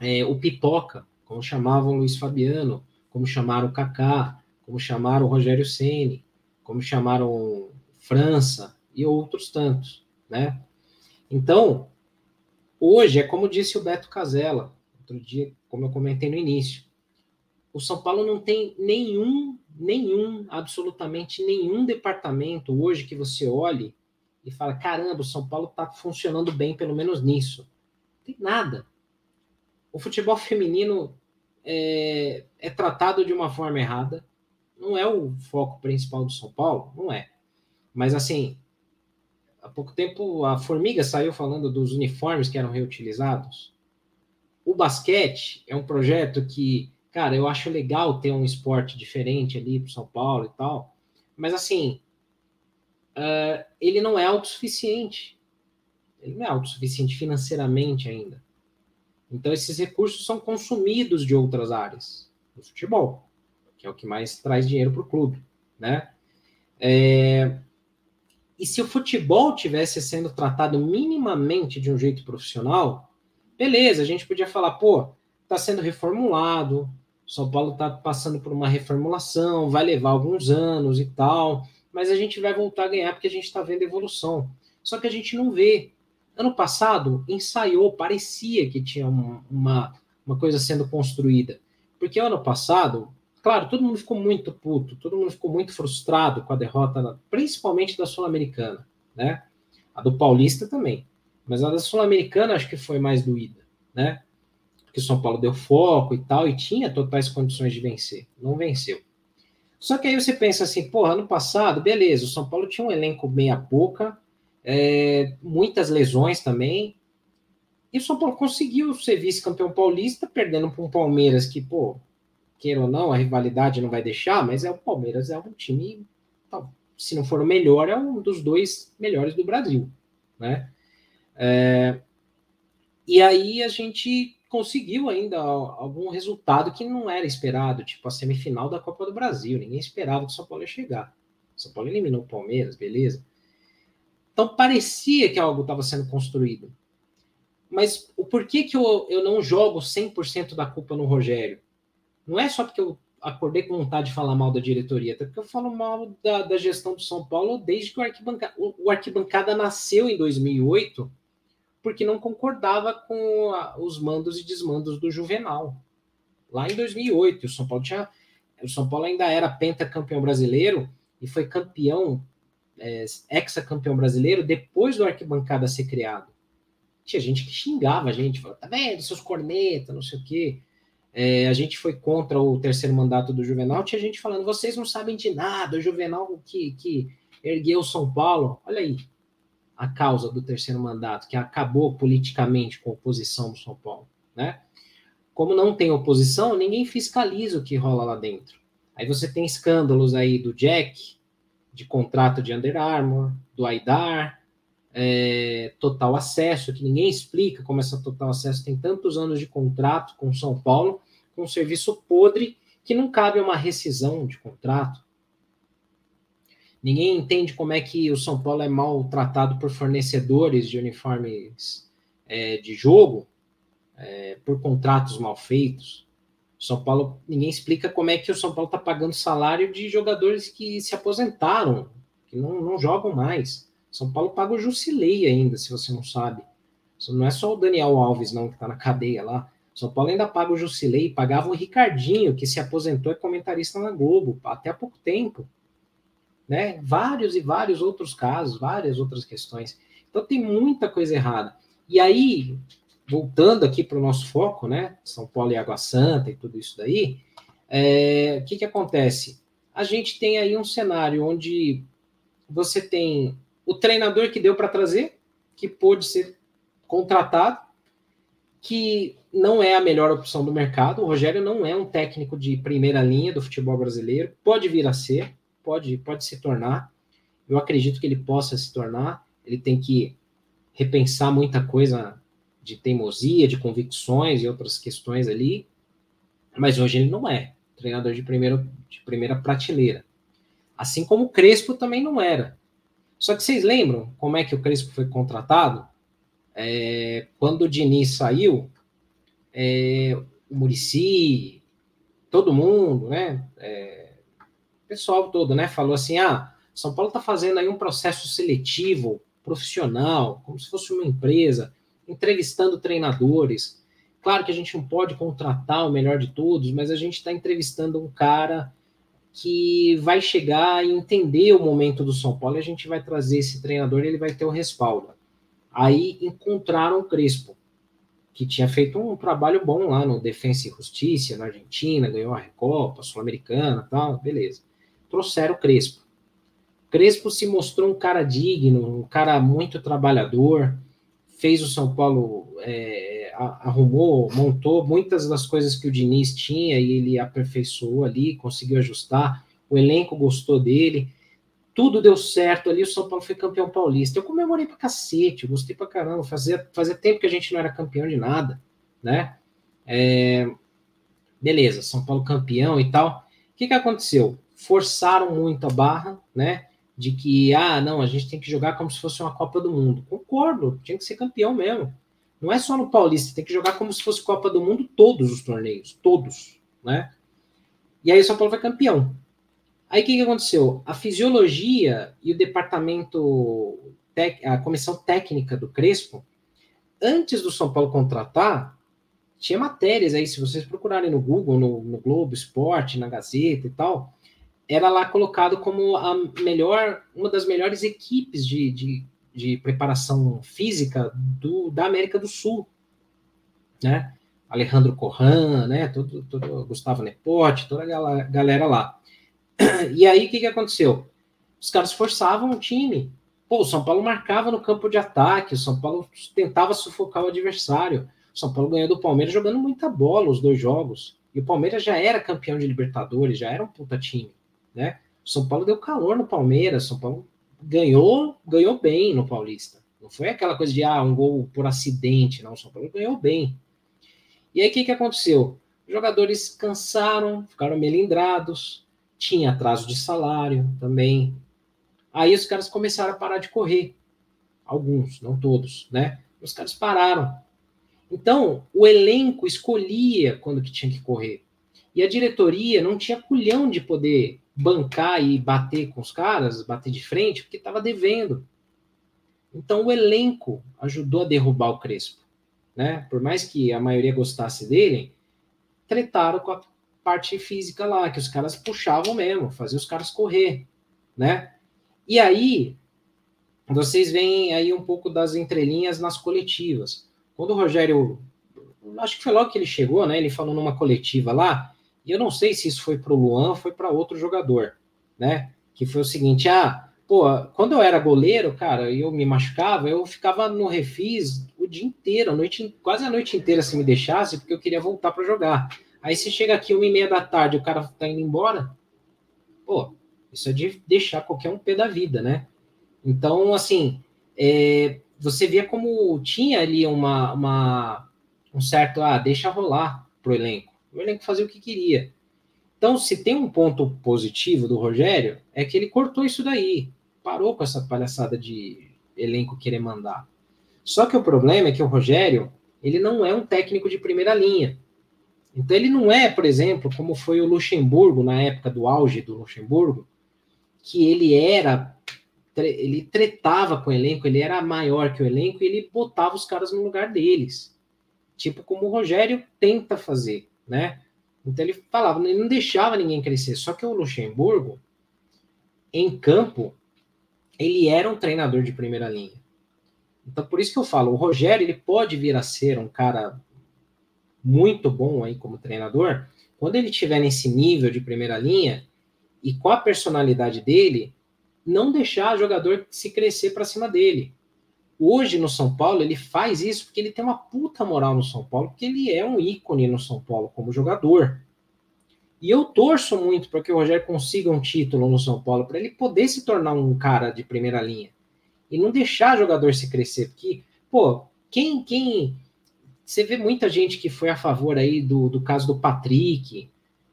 É, o pipoca, como chamavam Luiz Fabiano, como chamaram o Kaká, como chamaram o Rogério Ceni, como chamaram França e outros tantos, né? Então, hoje é como disse o Beto Casella, outro dia, como eu comentei no início, o São Paulo não tem nenhum, nenhum, absolutamente nenhum departamento hoje que você olhe e fala, caramba, o São Paulo está funcionando bem, pelo menos nisso. Não tem nada. O futebol feminino é, é tratado de uma forma errada. Não é o foco principal do São Paulo, não é. Mas assim, há pouco tempo a Formiga saiu falando dos uniformes que eram reutilizados. O basquete é um projeto que, cara, eu acho legal ter um esporte diferente ali para São Paulo e tal. Mas assim, uh, ele não é autossuficiente. Ele não é autossuficiente financeiramente ainda. Então, esses recursos são consumidos de outras áreas do futebol, que é o que mais traz dinheiro para o clube, né? É... E se o futebol tivesse sendo tratado minimamente de um jeito profissional, beleza, a gente podia falar, pô, está sendo reformulado, São Paulo está passando por uma reformulação, vai levar alguns anos e tal, mas a gente vai voltar a ganhar porque a gente está vendo evolução. Só que a gente não vê. Ano passado, ensaiou, parecia que tinha uma, uma coisa sendo construída. Porque ano passado, claro, todo mundo ficou muito puto, todo mundo ficou muito frustrado com a derrota, principalmente da Sul-Americana, né? A do Paulista também. Mas a da Sul-Americana acho que foi mais doída, né? Porque o São Paulo deu foco e tal, e tinha totais condições de vencer. Não venceu. Só que aí você pensa assim, porra, ano passado, beleza, o São Paulo tinha um elenco meia boca, é, muitas lesões também, e o São Paulo conseguiu ser vice-campeão paulista, perdendo para um Palmeiras que, pô, queira ou não, a rivalidade não vai deixar, mas é o Palmeiras é um time, se não for o melhor, é um dos dois melhores do Brasil, né? É, e aí a gente conseguiu ainda algum resultado que não era esperado, tipo a semifinal da Copa do Brasil. Ninguém esperava que o São Paulo ia chegar. O São Paulo eliminou o Palmeiras, beleza. Então parecia que algo estava sendo construído. Mas o porquê que eu, eu não jogo 100% da culpa no Rogério? Não é só porque eu acordei com vontade de falar mal da diretoria, até porque eu falo mal da, da gestão do São Paulo desde que o Arquibancada, o, o Arquibancada nasceu em 2008 porque não concordava com a, os mandos e desmandos do Juvenal. Lá em 2008, o São Paulo tinha, o São Paulo ainda era pentacampeão brasileiro e foi campeão, é, ex-campeão brasileiro depois do arquibancada ser criado. Tinha gente que xingava a gente, falava, tá vendo, seus cornetas, não sei o quê. É, a gente foi contra o terceiro mandato do Juvenal, tinha gente falando, vocês não sabem de nada, o Juvenal que, que ergueu São Paulo. Olha aí, a causa do terceiro mandato, que acabou politicamente com a oposição do São Paulo, né? Como não tem oposição, ninguém fiscaliza o que rola lá dentro. Aí você tem escândalos aí do Jack, de contrato de Under Armour, do Aidar, é, total acesso, que ninguém explica como essa total acesso tem tantos anos de contrato com São Paulo, com um serviço podre, que não cabe uma rescisão de contrato. Ninguém entende como é que o São Paulo é mal tratado por fornecedores de uniformes é, de jogo, é, por contratos mal feitos. São Paulo, ninguém explica como é que o São Paulo está pagando salário de jogadores que se aposentaram, que não, não jogam mais. São Paulo paga o Jusilei ainda, se você não sabe. Não é só o Daniel Alves, não, que está na cadeia lá. São Paulo ainda paga o Jusilei, pagava o Ricardinho, que se aposentou e é comentarista na Globo, até há pouco tempo né? Vários e vários outros casos, várias outras questões. Então tem muita coisa errada. E aí, voltando aqui para o nosso foco, né? São Paulo e Água Santa e tudo isso daí, é, o que, que acontece? A gente tem aí um cenário onde você tem o treinador que deu para trazer, que pôde ser contratado, que não é a melhor opção do mercado. O Rogério não é um técnico de primeira linha do futebol brasileiro, pode vir a ser, pode, pode se tornar. Eu acredito que ele possa se tornar. Ele tem que repensar muita coisa de teimosia, de convicções e outras questões ali, mas hoje ele não é treinador de, primeiro, de primeira prateleira. Assim como o Crespo também não era. Só que vocês lembram como é que o Crespo foi contratado? É, quando o Diniz saiu, é, o Murici, todo mundo, né? É, o pessoal todo, né? Falou assim: ah, São Paulo está fazendo aí um processo seletivo, profissional, como se fosse uma empresa, entrevistando treinadores. Claro que a gente não pode contratar o melhor de todos, mas a gente está entrevistando um cara que vai chegar e entender o momento do São Paulo e a gente vai trazer esse treinador e ele vai ter o respaldo. Aí encontraram Crespo que tinha feito um trabalho bom lá no Defensa e Justiça, na Argentina, ganhou a Recopa, Sul-Americana tal, beleza. Trouxeram Crespo. Crespo se mostrou um cara digno, um cara muito trabalhador, fez o São Paulo, é, arrumou, montou muitas das coisas que o Diniz tinha e ele aperfeiçoou ali, conseguiu ajustar, o elenco gostou dele tudo deu certo ali, o São Paulo foi campeão paulista. Eu comemorei pra cacete, gostei pra caramba. Fazia, fazia tempo que a gente não era campeão de nada, né? É, beleza, São Paulo campeão e tal. O que, que aconteceu? Forçaram muito a barra, né? De que, ah, não, a gente tem que jogar como se fosse uma Copa do Mundo. Concordo, tinha que ser campeão mesmo. Não é só no Paulista, tem que jogar como se fosse Copa do Mundo todos os torneios, todos, né? E aí o São Paulo foi campeão. Aí o que, que aconteceu? A fisiologia e o departamento, a comissão técnica do Crespo, antes do São Paulo contratar, tinha matérias aí, se vocês procurarem no Google, no, no Globo Esporte, na Gazeta e tal, era lá colocado como a melhor, uma das melhores equipes de, de, de preparação física do, da América do Sul, né? Alejandro Corran, né? Todo, todo Gustavo Nepote, toda a galera lá. E aí, o que, que aconteceu? Os caras forçavam o time. Pô, o São Paulo marcava no campo de ataque, o São Paulo tentava sufocar o adversário. O São Paulo ganhou do Palmeiras jogando muita bola os dois jogos. E o Palmeiras já era campeão de Libertadores, já era um puta time, né? O São Paulo deu calor no Palmeiras, o São Paulo ganhou, ganhou bem no Paulista. Não foi aquela coisa de ah, um gol por acidente, não. O São Paulo ganhou bem. E aí o que, que aconteceu? Os jogadores cansaram, ficaram melindrados, tinha atraso de salário também. Aí os caras começaram a parar de correr. Alguns, não todos, né? Os caras pararam. Então, o elenco escolhia quando que tinha que correr. E a diretoria não tinha culhão de poder bancar e bater com os caras, bater de frente, porque estava devendo. Então, o elenco ajudou a derrubar o Crespo. Né? Por mais que a maioria gostasse dele, tretaram com a parte física lá, que os caras puxavam mesmo, faziam os caras correr, né? E aí, vocês veem aí um pouco das entrelinhas nas coletivas. Quando o Rogério, acho que foi logo que ele chegou, né? Ele falou numa coletiva lá, e eu não sei se isso foi para o Luan foi para outro jogador, né? Que foi o seguinte: ah, pô, quando eu era goleiro, cara, e eu me machucava, eu ficava no refis o dia inteiro, a noite, quase a noite inteira se me deixasse, porque eu queria voltar para jogar. Aí você chega aqui uma e meia da tarde, o cara tá indo embora. Pô, isso é de deixar qualquer um pé da vida, né? Então, assim, é, você via como tinha ali uma, uma, um certo, ah, deixa rolar pro elenco. O elenco fazia o que queria. Então, se tem um ponto positivo do Rogério, é que ele cortou isso daí. Parou com essa palhaçada de elenco querer mandar. Só que o problema é que o Rogério, ele não é um técnico de primeira linha. Então ele não é, por exemplo, como foi o Luxemburgo na época do auge do Luxemburgo, que ele era ele tretava com o elenco, ele era maior que o elenco e ele botava os caras no lugar deles. Tipo como o Rogério tenta fazer, né? Então ele falava, ele não deixava ninguém crescer. Só que o Luxemburgo, em campo, ele era um treinador de primeira linha. Então por isso que eu falo, o Rogério ele pode vir a ser um cara muito bom aí como treinador, quando ele estiver nesse nível de primeira linha e com a personalidade dele, não deixar o jogador se crescer para cima dele. Hoje no São Paulo ele faz isso porque ele tem uma puta moral no São Paulo, porque ele é um ícone no São Paulo como jogador. E eu torço muito para que o Rogério consiga um título no São Paulo, para ele poder se tornar um cara de primeira linha. e não deixar jogador se crescer. Porque, pô, quem, quem. Você vê muita gente que foi a favor aí do, do caso do Patrick.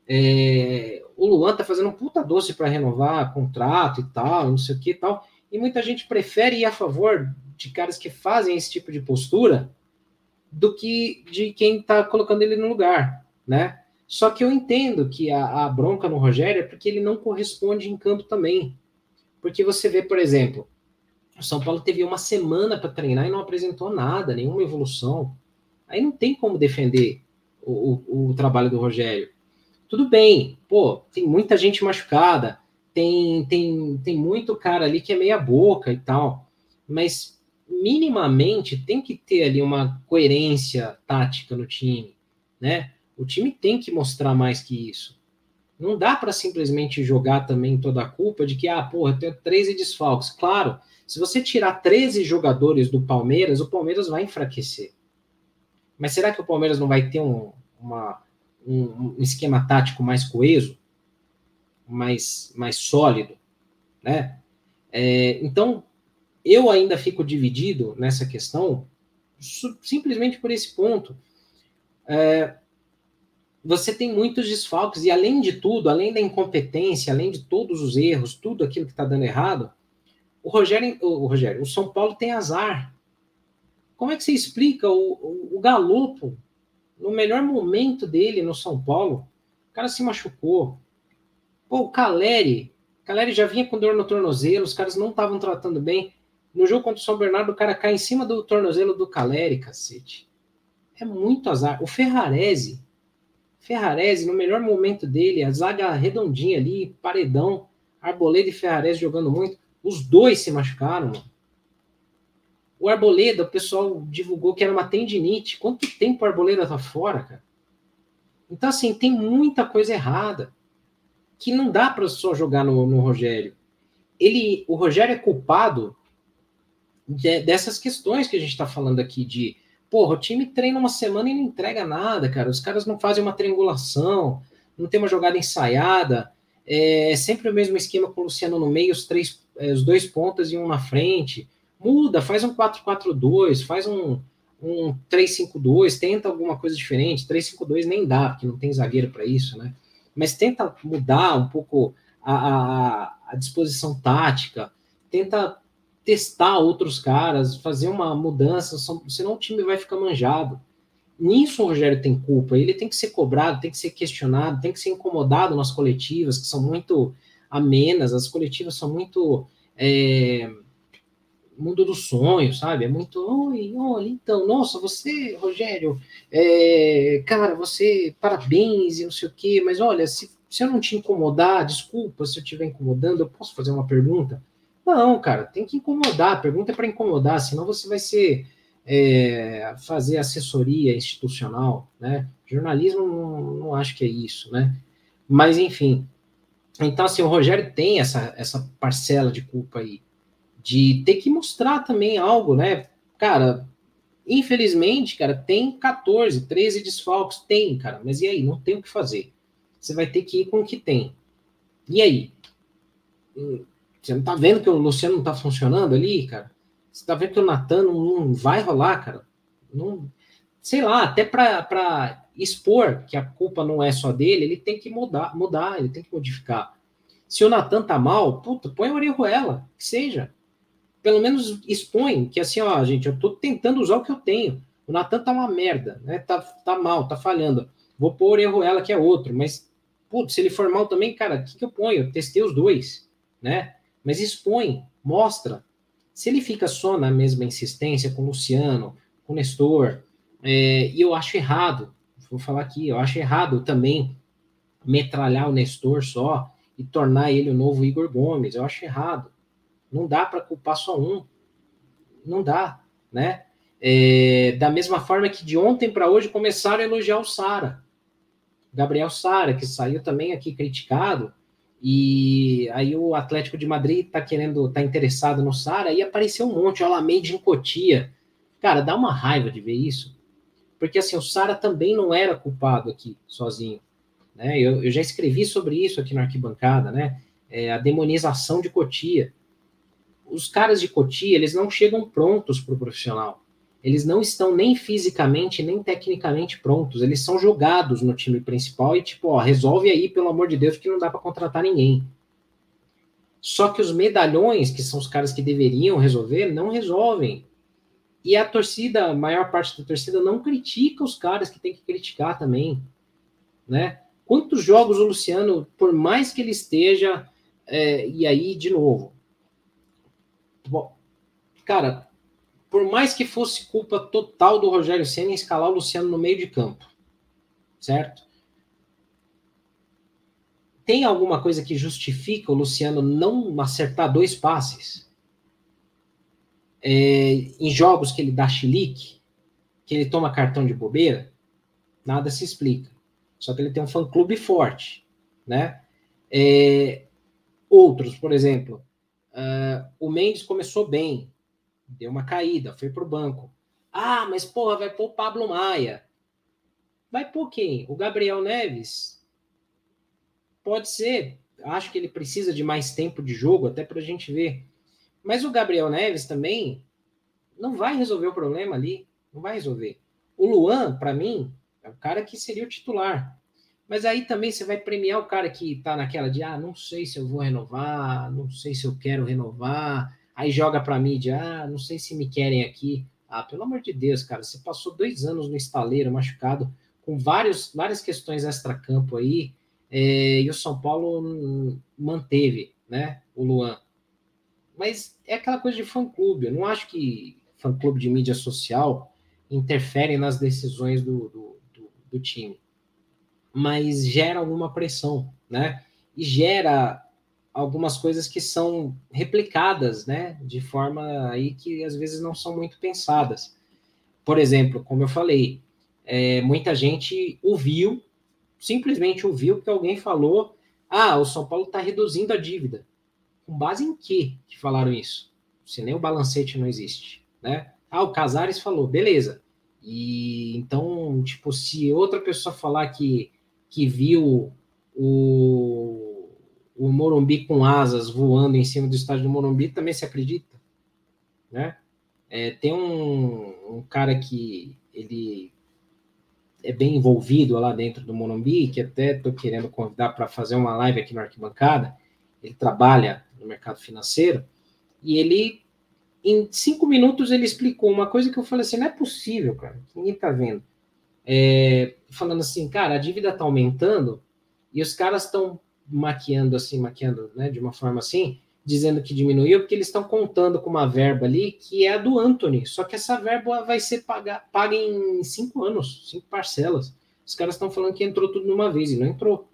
É, o Luan tá fazendo um puta doce para renovar contrato e tal, não sei o que e tal. E muita gente prefere ir a favor de caras que fazem esse tipo de postura do que de quem tá colocando ele no lugar, né? Só que eu entendo que a, a bronca no Rogério é porque ele não corresponde em campo também. Porque você vê, por exemplo, o São Paulo teve uma semana para treinar e não apresentou nada, nenhuma evolução. Aí não tem como defender o, o, o, trabalho do Rogério. Tudo bem, pô, tem muita gente machucada, tem, tem, tem muito cara ali que é meia boca e tal, mas minimamente tem que ter ali uma coerência tática no time, né? O time tem que mostrar mais que isso. Não dá para simplesmente jogar também toda a culpa de que, ah, porra, eu tenho 13 desfalques. Claro, se você tirar 13 jogadores do Palmeiras, o Palmeiras vai enfraquecer. Mas será que o Palmeiras não vai ter um, uma, um, um esquema tático mais coeso? Mais, mais sólido? Né? É, então, eu ainda fico dividido nessa questão simplesmente por esse ponto. É, você tem muitos desfalques, e além de tudo, além da incompetência, além de todos os erros, tudo aquilo que está dando errado, o Rogério, o Rogério, o São Paulo tem azar. Como é que você explica o, o, o Galopo, no melhor momento dele no São Paulo, o cara se machucou. Pô, o Caleri, Caleri já vinha com dor no tornozelo, os caras não estavam tratando bem. No jogo contra o São Bernardo, o cara cai em cima do tornozelo do Caleri, cacete. É muito azar. O Ferrarese, Ferrarese, no melhor momento dele, a zaga redondinha ali, paredão, Arboleda e Ferrarese jogando muito. Os dois se machucaram, mano. O Arboleda, o pessoal divulgou que era uma tendinite. Quanto tempo o Arboleda tá fora, cara? Então, assim, tem muita coisa errada que não dá para só jogar no, no, Rogério. Ele, o Rogério é culpado de, dessas questões que a gente está falando aqui de, porra, o time treina uma semana e não entrega nada, cara. Os caras não fazem uma triangulação, não tem uma jogada ensaiada. É sempre o mesmo esquema com o Luciano no meio, os três é, os dois pontas e um na frente. Muda, faz um 4-4-2, faz um, um 3-5-2, tenta alguma coisa diferente. 3-5-2 nem dá, porque não tem zagueiro para isso, né? Mas tenta mudar um pouco a, a, a, disposição tática, tenta testar outros caras, fazer uma mudança, senão o time vai ficar manjado. Nisso o Rogério tem culpa, ele tem que ser cobrado, tem que ser questionado, tem que ser incomodado nas coletivas, que são muito amenas, as coletivas são muito é, mundo dos sonhos, sabe? É muito, oi, olha, então, nossa, você, Rogério, é, cara, você, parabéns e não sei o quê, mas olha, se, se eu não te incomodar, desculpa se eu estiver incomodando, eu posso fazer uma pergunta? Não, cara, tem que incomodar, a pergunta é para incomodar, senão você vai ser é, fazer assessoria institucional, né? Jornalismo não, não acho que é isso, né? Mas enfim, então, assim, o Rogério tem essa, essa parcela de culpa aí, de ter que mostrar também algo, né? Cara, infelizmente, cara, tem 14, 13 desfalques, tem, cara, mas e aí? Não tem o que fazer. Você vai ter que ir com o que tem. E aí? Você não tá vendo que o Luciano não tá funcionando ali, cara? Você tá vendo que o Natan não, não vai rolar, cara? Não, sei lá, até para expor que a culpa não é só dele, ele tem que mudar, mudar, ele tem que modificar. Se o Natan tá mal, puta, põe o Orejuela, que seja. Pelo menos expõe que assim, ó, gente, eu tô tentando usar o que eu tenho. O Natan tá uma merda, né? Tá, tá mal, tá falhando. Vou pôr o Orejuela, que é outro, mas, putz, se ele for mal também, cara, o que, que eu ponho? Eu testei os dois, né? Mas expõe, mostra. Se ele fica só na mesma insistência com o Luciano, com o Nestor, é, e eu acho errado, vou falar aqui, eu acho errado também metralhar o Nestor só e tornar ele o novo Igor Gomes. Eu acho errado. Não dá para culpar só um. Não dá, né? É, da mesma forma que de ontem para hoje começaram a elogiar o Sara. Gabriel Sara, que saiu também aqui criticado, e aí o Atlético de Madrid está querendo, está interessado no Sara, e apareceu um monte, o Alameda em Cotia. Cara, dá uma raiva de ver isso. Porque assim, o Sara também não era culpado aqui sozinho. Né? Eu, eu já escrevi sobre isso aqui na arquibancada, né? É, a demonização de Cotia. Os caras de Cotia, eles não chegam prontos para o profissional. Eles não estão nem fisicamente, nem tecnicamente prontos. Eles são jogados no time principal e, tipo, ó, resolve aí, pelo amor de Deus, que não dá para contratar ninguém. Só que os medalhões, que são os caras que deveriam resolver, não resolvem. E a torcida, a maior parte da torcida, não critica os caras que tem que criticar também. Né? Quantos jogos o Luciano, por mais que ele esteja, é, e aí, de novo, bom, cara, por mais que fosse culpa total do Rogério Senna escalar o Luciano no meio de campo, certo? Tem alguma coisa que justifica o Luciano não acertar dois passes? É, em jogos que ele dá chilique, que ele toma cartão de bobeira, nada se explica. Só que ele tem um fã-clube forte, né? É, outros, por exemplo, uh, o Mendes começou bem, deu uma caída, foi pro banco. Ah, mas porra, vai pôr o Pablo Maia. Vai pôr quem? O Gabriel Neves? Pode ser. Acho que ele precisa de mais tempo de jogo, até para a gente ver. Mas o Gabriel Neves também não vai resolver o problema ali. Não vai resolver. O Luan, para mim, é o cara que seria o titular. Mas aí também você vai premiar o cara que tá naquela de, ah, não sei se eu vou renovar, não sei se eu quero renovar, Aí joga para a mídia, ah, não sei se me querem aqui. Ah, pelo amor de Deus, cara, você passou dois anos no estaleiro machucado, com vários, várias questões extra-campo aí, é, e o São Paulo manteve, né, o Luan. Mas é aquela coisa de fã-clube, eu não acho que fã-clube de mídia social interfere nas decisões do, do, do, do time. Mas gera alguma pressão, né? E gera algumas coisas que são replicadas, né, de forma aí que às vezes não são muito pensadas. Por exemplo, como eu falei, é, muita gente ouviu, simplesmente ouviu que alguém falou, ah, o São Paulo está reduzindo a dívida. Com base em que que falaram isso? Se nem o balancete não existe, né? Ah, o Casares falou, beleza. E então, tipo, se outra pessoa falar que, que viu o o Morumbi com asas voando em cima do estádio do Morumbi também se acredita, né? É, tem um, um, cara que ele é bem envolvido lá dentro do Morumbi, que até estou querendo convidar para fazer uma live aqui na arquibancada. Ele trabalha no mercado financeiro e ele, em cinco minutos, ele explicou uma coisa que eu falei assim: não é possível, cara, ninguém está vendo. É, falando assim, cara, a dívida está aumentando e os caras estão maquiando assim, maquiando, né, de uma forma assim, dizendo que diminuiu, porque eles estão contando com uma verba ali que é a do Anthony, só que essa verba vai ser paga, paga em cinco anos, cinco parcelas. Os caras estão falando que entrou tudo numa vez e não entrou.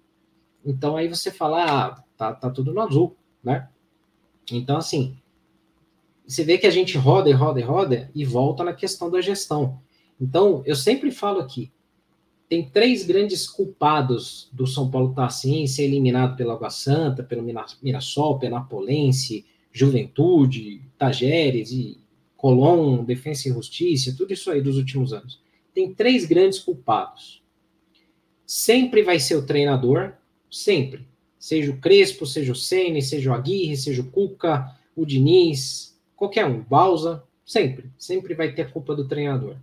Então aí você fala, ah, tá, tá tudo no azul, né? Então, assim, você vê que a gente roda e roda e roda e volta na questão da gestão. Então, eu sempre falo aqui, tem três grandes culpados do São Paulo estar tá assim, ser eliminado pela Água Santa, pelo Mirassol, Penapolense, Juventude, Tajeres e Colón, Defensa e Justiça, tudo isso aí dos últimos anos. Tem três grandes culpados. Sempre vai ser o treinador, sempre. Seja o Crespo, seja o Sene, seja o Aguirre, seja o Cuca, o Diniz, qualquer um, Balsa, sempre. Sempre vai ter culpa do treinador.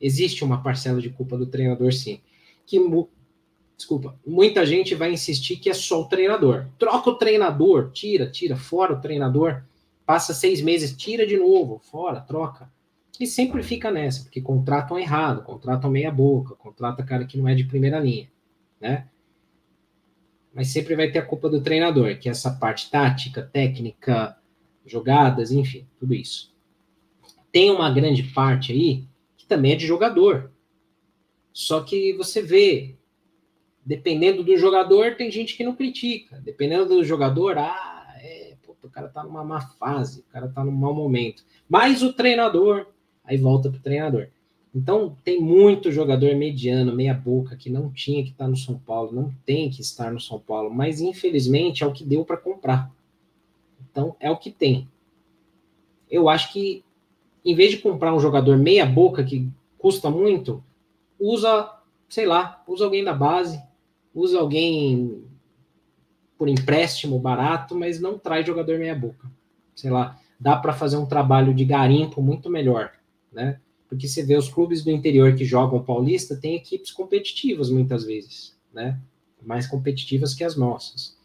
Existe uma parcela de culpa do treinador, sim. Que, desculpa, muita gente vai insistir que é só o treinador. Troca o treinador, tira, tira, fora o treinador. Passa seis meses, tira de novo, fora, troca. E sempre fica nessa, porque contratam errado, contratam meia boca, contrata cara que não é de primeira linha, né? Mas sempre vai ter a culpa do treinador, que é essa parte tática, técnica, jogadas, enfim, tudo isso. Tem uma grande parte aí também é de jogador. Só que você vê, dependendo do jogador, tem gente que não critica. Dependendo do jogador, ah, é, o cara tá numa má fase, o cara tá num mau momento. Mas o treinador, aí volta pro treinador. Então, tem muito jogador mediano, meia boca, que não tinha que estar no São Paulo, não tem que estar no São Paulo, mas infelizmente é o que deu para comprar. Então, é o que tem. Eu acho que em vez de comprar um jogador meia boca que custa muito, usa, sei lá, usa alguém da base, usa alguém por empréstimo barato, mas não traz jogador meia boca. Sei lá, dá para fazer um trabalho de garimpo muito melhor, né? Porque você vê os clubes do interior que jogam paulista têm equipes competitivas muitas vezes, né? Mais competitivas que as nossas.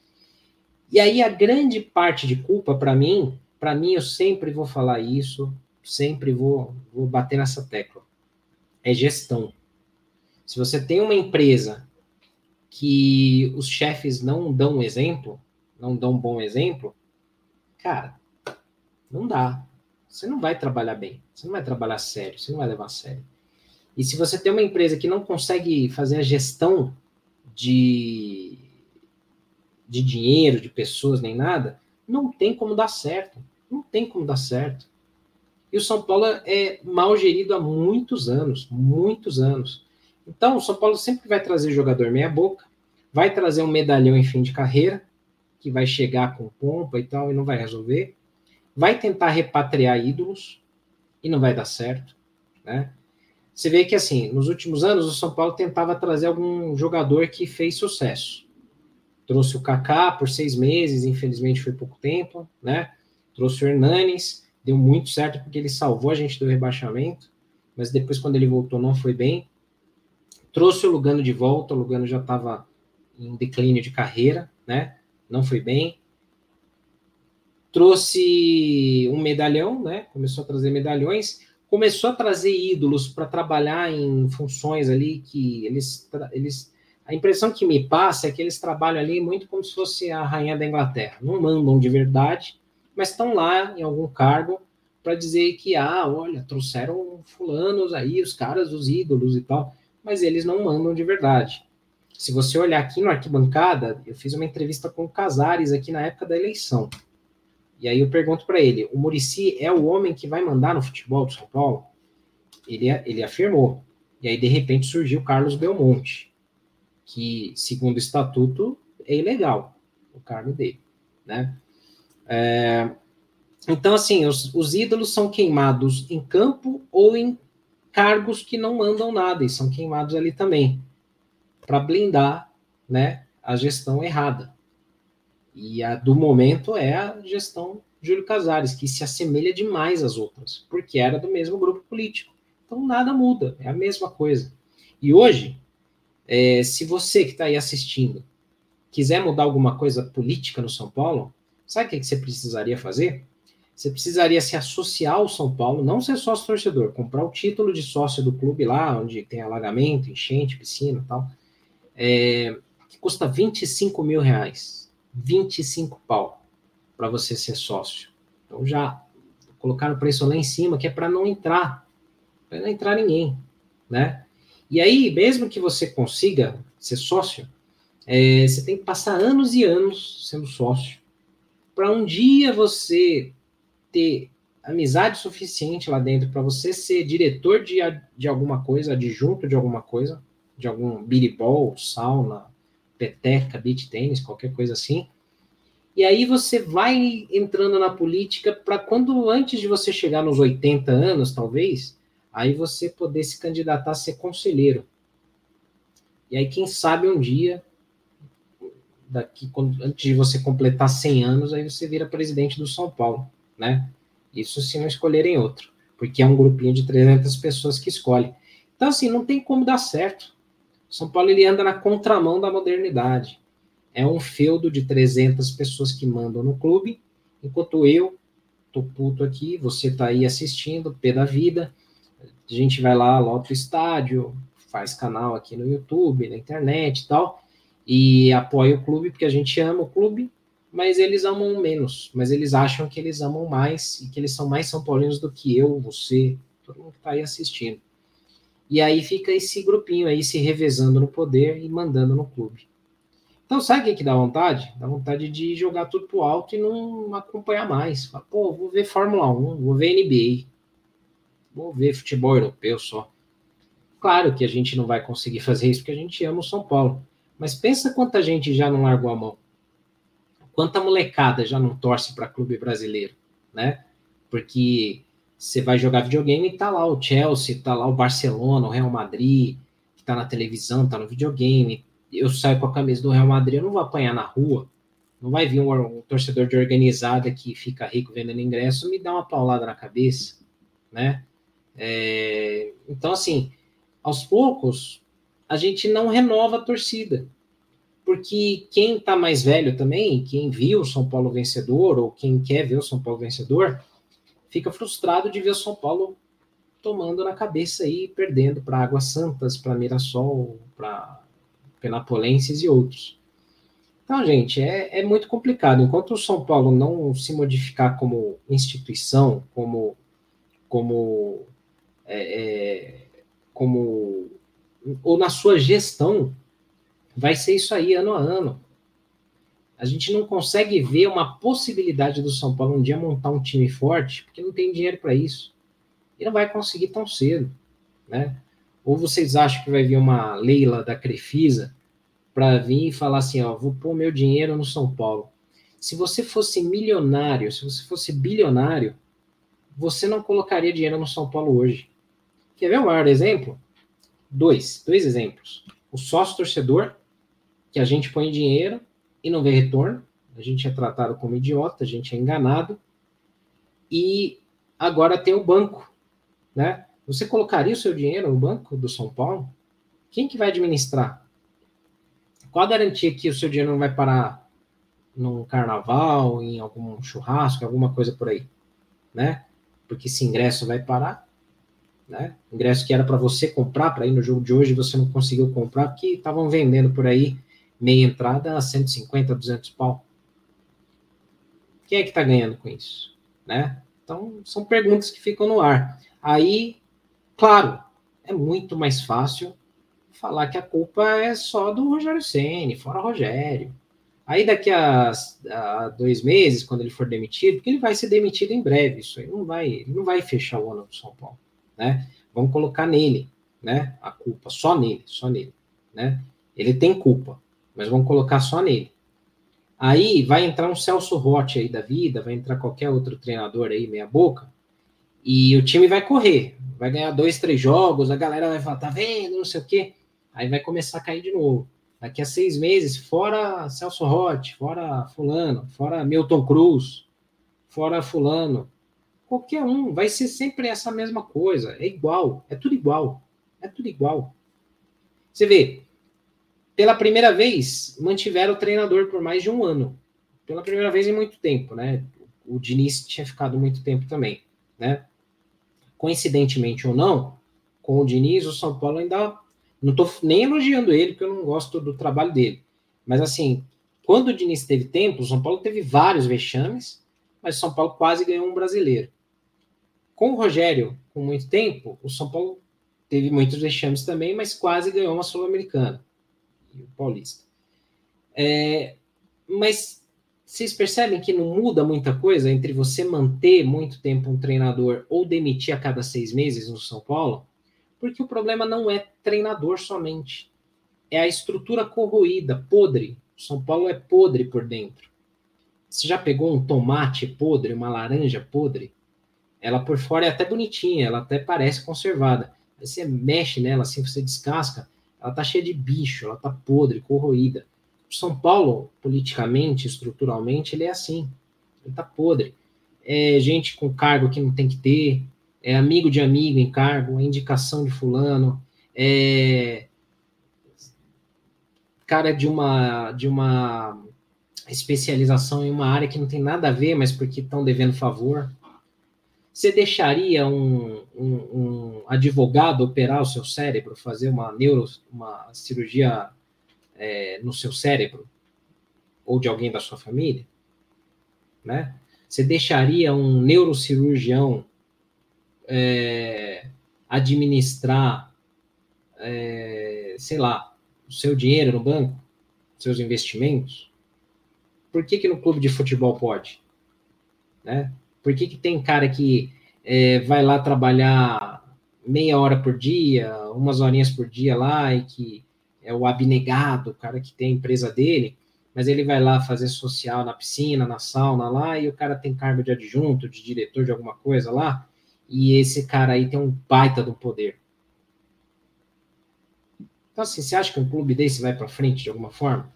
E aí a grande parte de culpa para mim, para mim eu sempre vou falar isso, sempre vou, vou bater nessa tecla. É gestão. Se você tem uma empresa que os chefes não dão exemplo, não dão bom exemplo, cara, não dá. Você não vai trabalhar bem, você não vai trabalhar sério, você não vai levar a sério. E se você tem uma empresa que não consegue fazer a gestão de, de dinheiro, de pessoas, nem nada, não tem como dar certo. Não tem como dar certo. E o São Paulo é mal gerido há muitos anos, muitos anos. Então, o São Paulo sempre vai trazer jogador meia-boca, vai trazer um medalhão em fim de carreira, que vai chegar com pompa e tal, e não vai resolver. Vai tentar repatriar ídolos, e não vai dar certo. Né? Você vê que, assim, nos últimos anos, o São Paulo tentava trazer algum jogador que fez sucesso. Trouxe o Kaká por seis meses, infelizmente foi pouco tempo, né? Trouxe o Hernanes, deu muito certo porque ele salvou a gente do rebaixamento, mas depois, quando ele voltou, não foi bem. Trouxe o Lugano de volta, o Lugano já estava em declínio de carreira, né? Não foi bem. Trouxe um medalhão, né? Começou a trazer medalhões, começou a trazer ídolos para trabalhar em funções ali que eles, eles. A impressão que me passa é que eles trabalham ali muito como se fosse a rainha da Inglaterra. Não mandam de verdade, mas estão lá em algum cargo para dizer que, ah, olha, trouxeram fulanos aí, os caras, os ídolos e tal mas eles não mandam de verdade. Se você olhar aqui no arquibancada, eu fiz uma entrevista com o Casares aqui na época da eleição. E aí eu pergunto para ele: o Murici é o homem que vai mandar no futebol de São Paulo? Ele, ele afirmou. E aí, de repente, surgiu Carlos Belmonte, que, segundo o estatuto, é ilegal o cargo dele. Né? É, então, assim, os, os ídolos são queimados em campo ou em cargos que não mandam nada e são queimados ali também, para blindar né, a gestão errada. E a do momento é a gestão Júlio Casares, que se assemelha demais às outras, porque era do mesmo grupo político. Então nada muda, é a mesma coisa. E hoje, é, se você que está aí assistindo quiser mudar alguma coisa política no São Paulo, sabe o que, você precisaria fazer? Você precisaria se associar ao São Paulo, não ser sócio torcedor, comprar o título de sócio do clube lá, onde tem alagamento, enchente, piscina e tal, é, que custa 25 mil reais. 25 pau para você ser sócio. Então já colocaram o preço lá em cima, que é para não entrar, para não entrar ninguém, né? E aí, mesmo que você consiga ser sócio, é, você tem que passar anos e anos sendo sócio, para um dia você ter amizade suficiente lá dentro para você ser diretor de, de alguma coisa, adjunto de alguma coisa, de algum biribol, sauna, peteca, beach tênis, qualquer coisa assim. E aí você vai entrando na política para quando, antes de você chegar nos 80 anos, talvez, aí você poder se candidatar a ser conselheiro. E aí, quem sabe um dia, daqui, antes de você completar 100 anos, aí você vira presidente do São Paulo né? Isso se não escolherem outro, porque é um grupinho de 300 pessoas que escolhe. Então, assim, não tem como dar certo. São Paulo ele anda na contramão da modernidade. É um feudo de 300 pessoas que mandam no clube, enquanto eu tô puto aqui, você tá aí assistindo, pé da vida. A gente vai lá, lota o estádio, faz canal aqui no YouTube, na internet e tal, e apoia o clube porque a gente ama o clube mas eles amam menos, mas eles acham que eles amam mais e que eles são mais São Paulinos do que eu, você, todo mundo que está aí assistindo. E aí fica esse grupinho aí se revezando no poder e mandando no clube. Então, sabe o que, dá vontade? Dá vontade de jogar tudo pro alto e não acompanhar mais. Fala, Pô, vou ver Fórmula 1, vou ver NBA, vou ver futebol europeu só. Claro que a gente não vai conseguir fazer isso porque a gente ama o São Paulo. Mas pensa quanta gente já não largou a mão. Quanta molecada já não torce para clube brasileiro, né? Porque você vai jogar videogame e tá lá o Chelsea, tá lá o Barcelona, o Real Madrid, que tá na televisão, tá no videogame. Eu saio com a camisa do Real Madrid, eu não vou apanhar na rua Não vai vir um, um, torcedor de organizada que fica rico vendendo ingresso me dar uma paulada na cabeça, né? É, então, assim, aos poucos, a gente não renova a torcida. Porque quem está mais velho também, quem viu o São Paulo vencedor, ou quem quer ver o São Paulo vencedor, fica frustrado de ver o São Paulo tomando na cabeça aí, perdendo para Águas Santas, para Mirassol, para Penapolenses e outros. Então, gente, é, é muito complicado. Enquanto o São Paulo não se modificar como instituição, como, como, é, é, como ou na sua gestão, vai ser isso aí ano a ano. A gente não consegue ver uma possibilidade do São Paulo um dia montar um time forte, porque não tem dinheiro para isso. E não vai conseguir tão cedo, né? Ou vocês acham que vai vir uma Leila da Crefisa para vir e falar assim, ó, vou pôr meu dinheiro no São Paulo. Se você fosse milionário, se você fosse bilionário, você não colocaria dinheiro no São Paulo hoje. Quer ver o maior exemplo? Dois, dois exemplos. O sócio torcedor, que a gente põe dinheiro e não vê retorno, a gente é tratado como idiota, a gente é enganado. E agora tem o banco, né? Você colocaria o seu dinheiro no banco do São Paulo? Quem que vai administrar? Qual a garantia que o seu dinheiro não vai parar num carnaval, em algum churrasco, alguma coisa por aí, né? Porque esse ingresso vai parar, né? Ingresso que era para você comprar para ir no jogo de hoje, você não conseguiu comprar porque estavam vendendo por aí meia entrada a 150, 200 pau. Quem é que está ganhando com isso, né? Então, são perguntas que ficam no ar. Aí, claro, é muito mais fácil falar que a culpa é só do Rogério Ceni, fora Rogério. Aí daqui a, a, dois meses, quando ele for demitido, porque ele vai ser demitido em breve, isso aí não vai, não vai fechar o ano do São Paulo, né? Vamos colocar nele, né? A culpa só nele, só nele, né? Ele tem culpa, mas vamos colocar só nele. Aí vai entrar um Celso Rotti aí da vida, vai entrar qualquer outro treinador aí meia boca, e o time vai correr, vai ganhar dois, três jogos, a galera vai falar, tá vendo, não sei o quê. Aí vai começar a cair de novo. Daqui a seis meses, fora Celso Rotti, fora Fulano, fora Milton Cruz, fora Fulano. Qualquer um, vai ser sempre essa mesma coisa. É igual, é tudo igual. É tudo igual. Você vê, pela primeira vez, mantiveram o treinador por mais de um ano. Pela primeira vez em muito tempo, né? O Diniz tinha ficado muito tempo também, né? Coincidentemente ou não, com o Diniz, o São Paulo ainda não estou nem elogiando ele, porque eu não gosto do trabalho dele. Mas assim, quando o Diniz teve tempo, o São Paulo teve vários vexames, mas o São Paulo quase ganhou um brasileiro. Com o Rogério, com muito tempo, o São Paulo teve muitos vexames também, mas quase ganhou uma Sul-Americana. E o Paulista. É, mas vocês percebem que não muda muita coisa entre você manter muito tempo um treinador ou demitir a cada seis meses no São Paulo? Porque o problema não é treinador somente. É a estrutura corroída, podre. São Paulo é podre por dentro. Você já pegou um tomate podre, uma laranja podre? Ela por fora é até bonitinha, ela até parece conservada. Você mexe nela, assim, você descasca, ela tá cheia de bicho, ela tá podre, corroída. O São Paulo, politicamente, estruturalmente, ele é assim. Ele tá podre. É gente com cargo que não tem que ter, é amigo de amigo em cargo, é indicação de fulano, é cara de uma de uma especialização em uma área que não tem nada a ver, mas porque estão devendo favor. Você deixaria um, um, um, advogado operar o seu cérebro, fazer uma neuro, uma cirurgia é, no seu cérebro ou de alguém da sua família, né? Você deixaria um neurocirurgião é, administrar, é, sei lá, o seu dinheiro no banco, seus investimentos? Por que, que no clube de futebol pode? Né? Por que, que tem cara que é, vai lá trabalhar meia hora por dia, umas horinhas por dia lá, e que é o abnegado, o cara que tem a empresa dele, mas ele vai lá fazer social na piscina, na sauna lá, e o cara tem cargo de adjunto, de diretor de alguma coisa lá, e esse cara aí tem um baita do poder. Então, assim, você acha que um clube desse vai para frente de alguma forma?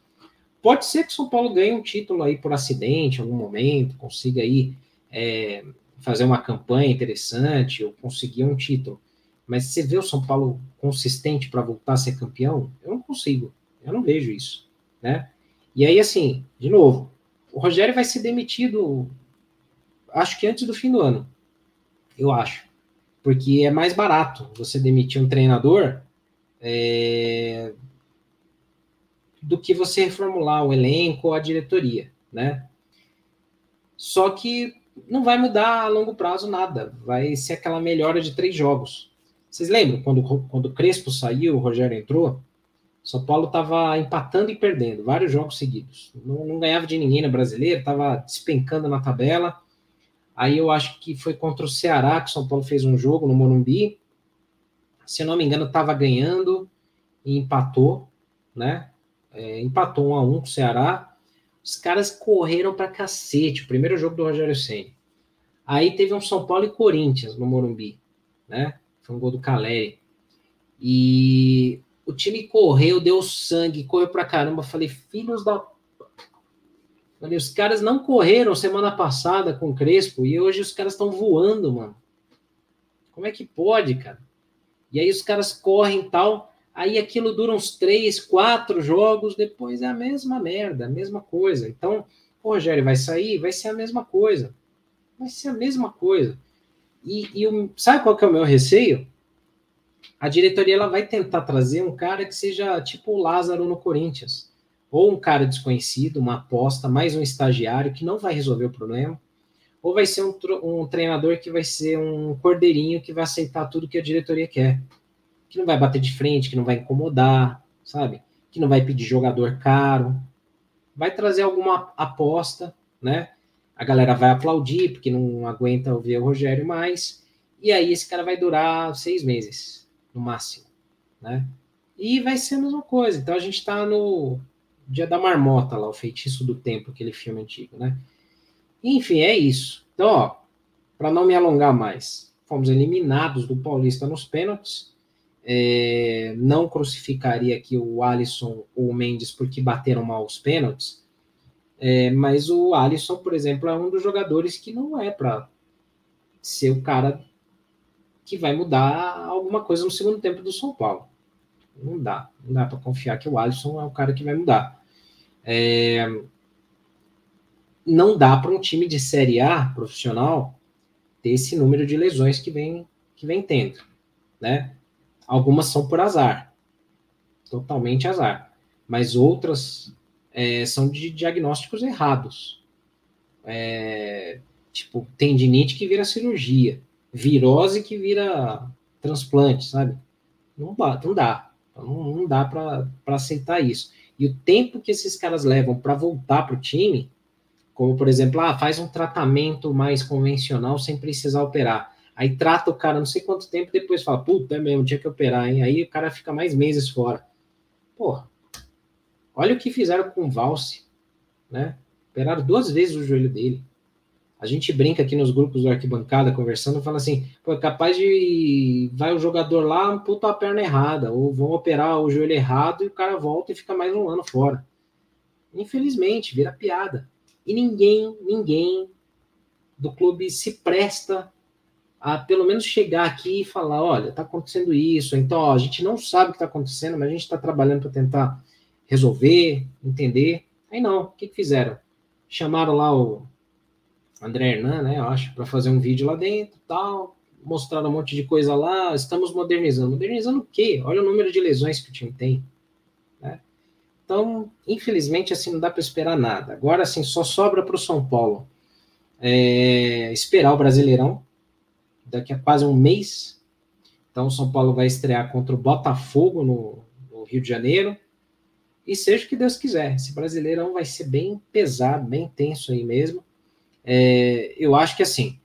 pode ser que o São Paulo ganhe um título aí por acidente, em algum momento, consiga aí é, fazer uma campanha interessante ou conseguir um título. Mas você vê o São Paulo consistente para voltar a ser campeão? Eu não consigo. Eu não vejo isso, né? E aí, assim, de novo, o Rogério vai ser demitido, acho que antes do fim do ano. Eu acho. Porque é mais barato você demitir um treinador é, do que você reformular o elenco ou a diretoria, né? Só que não vai mudar a longo prazo nada. Vai ser aquela melhora de três jogos. Vocês lembram quando, quando o Crespo saiu, o Rogério entrou? São Paulo estava empatando e perdendo vários jogos seguidos. Não, não ganhava de ninguém na brasileira, estava despencando na tabela. Aí eu acho que foi contra o Ceará que São Paulo fez um jogo no Morumbi. Se eu não me engano, estava ganhando e empatou, né? É, empatou um a um com o Ceará. Os caras correram para cacete. O primeiro jogo do Rogério Senna. Aí teve um São Paulo e Corinthians no Morumbi, né? Foi um gol do Caleri. E o time correu, deu sangue, correu pra caramba. Falei, filhos da. Falei, os caras não correram semana passada com o Crespo e hoje os caras estão voando, mano. Como é que pode, cara? E aí os caras correm e tal. Aí aquilo dura uns três, quatro jogos, depois é a mesma merda, a mesma coisa. Então, o Rogério vai sair, vai ser a mesma coisa. Vai ser a mesma coisa. E, e o, sabe qual que é o meu receio? a diretoria ela vai tentar trazer um cara que seja tipo o Lázaro no Corinthians, ou um cara desconhecido, uma aposta, mais um estagiário que não vai resolver o problema, ou vai ser um, um treinador que vai ser um cordeirinho que vai aceitar tudo que a diretoria quer, que não vai bater de frente, que não vai incomodar, sabe? Que não vai pedir jogador caro, vai trazer alguma aposta, né? A galera vai aplaudir porque não aguenta ouvir o Rogério mais, e aí esse cara vai durar seis meses, no máximo, né? E vai ser a mesma coisa. Então a gente está no Dia da Marmota lá, o Feitiço do Tempo, aquele filme antigo, né? Enfim, é isso. Então, ó, para não me alongar mais, fomos eliminados do Paulista nos pênaltis. É, não crucificaria aqui o Alisson ou o Mendes porque bateram mal os pênaltis. É, mas o Alisson, por exemplo, é um dos jogadores que não é para ser o cara que vai mudar alguma coisa no segundo tempo do São Paulo. Não dá, não dá para confiar que o Alisson é o cara que vai mudar. É... Não dá para um time de Série A profissional ter esse número de lesões que vem, que vem tendo, né? Algumas são por azar, totalmente azar, mas outras é, são de diagnósticos errados. É, tipo, tendinite que vira cirurgia virose que vira transplante, sabe? Não dá, não dá. Não, não dá para aceitar isso. E o tempo que esses caras levam para voltar para o time, como por exemplo, ah, faz um tratamento mais convencional sem precisar operar. Aí trata o cara não sei quanto tempo, depois fala, puta, é mesmo, tinha que operar, hein? Aí o cara fica mais meses fora. Porra, olha o que fizeram com o Valse, né? Operaram duas vezes o joelho dele. A gente brinca aqui nos grupos do arquibancada conversando, fala assim, pô, é capaz de vai o jogador lá, amputa a perna errada, ou vão operar o joelho errado e o cara volta e fica mais um ano fora. Infelizmente, vira piada. E ninguém, ninguém do clube se presta a pelo menos chegar aqui e falar, olha, tá acontecendo isso, então ó, a gente não sabe o que está acontecendo, mas a gente está trabalhando para tentar resolver, entender. Aí não, o que, que fizeram? Chamaram lá o André Hernan, né, eu acho, para fazer um vídeo lá dentro, tal, mostrar um monte de coisa lá, estamos modernizando. Modernizando o quê? Olha o número de lesões que o time tem. Né? Então, infelizmente, assim, não dá para esperar nada. Agora, assim, só sobra para o São Paulo é, esperar o Brasileirão, daqui a quase um mês. Então, o São Paulo vai estrear contra o Botafogo no, no Rio de Janeiro. E seja o que Deus quiser. Esse Brasileirão vai ser bem pesado, bem tenso aí mesmo. É, eu acho que assim,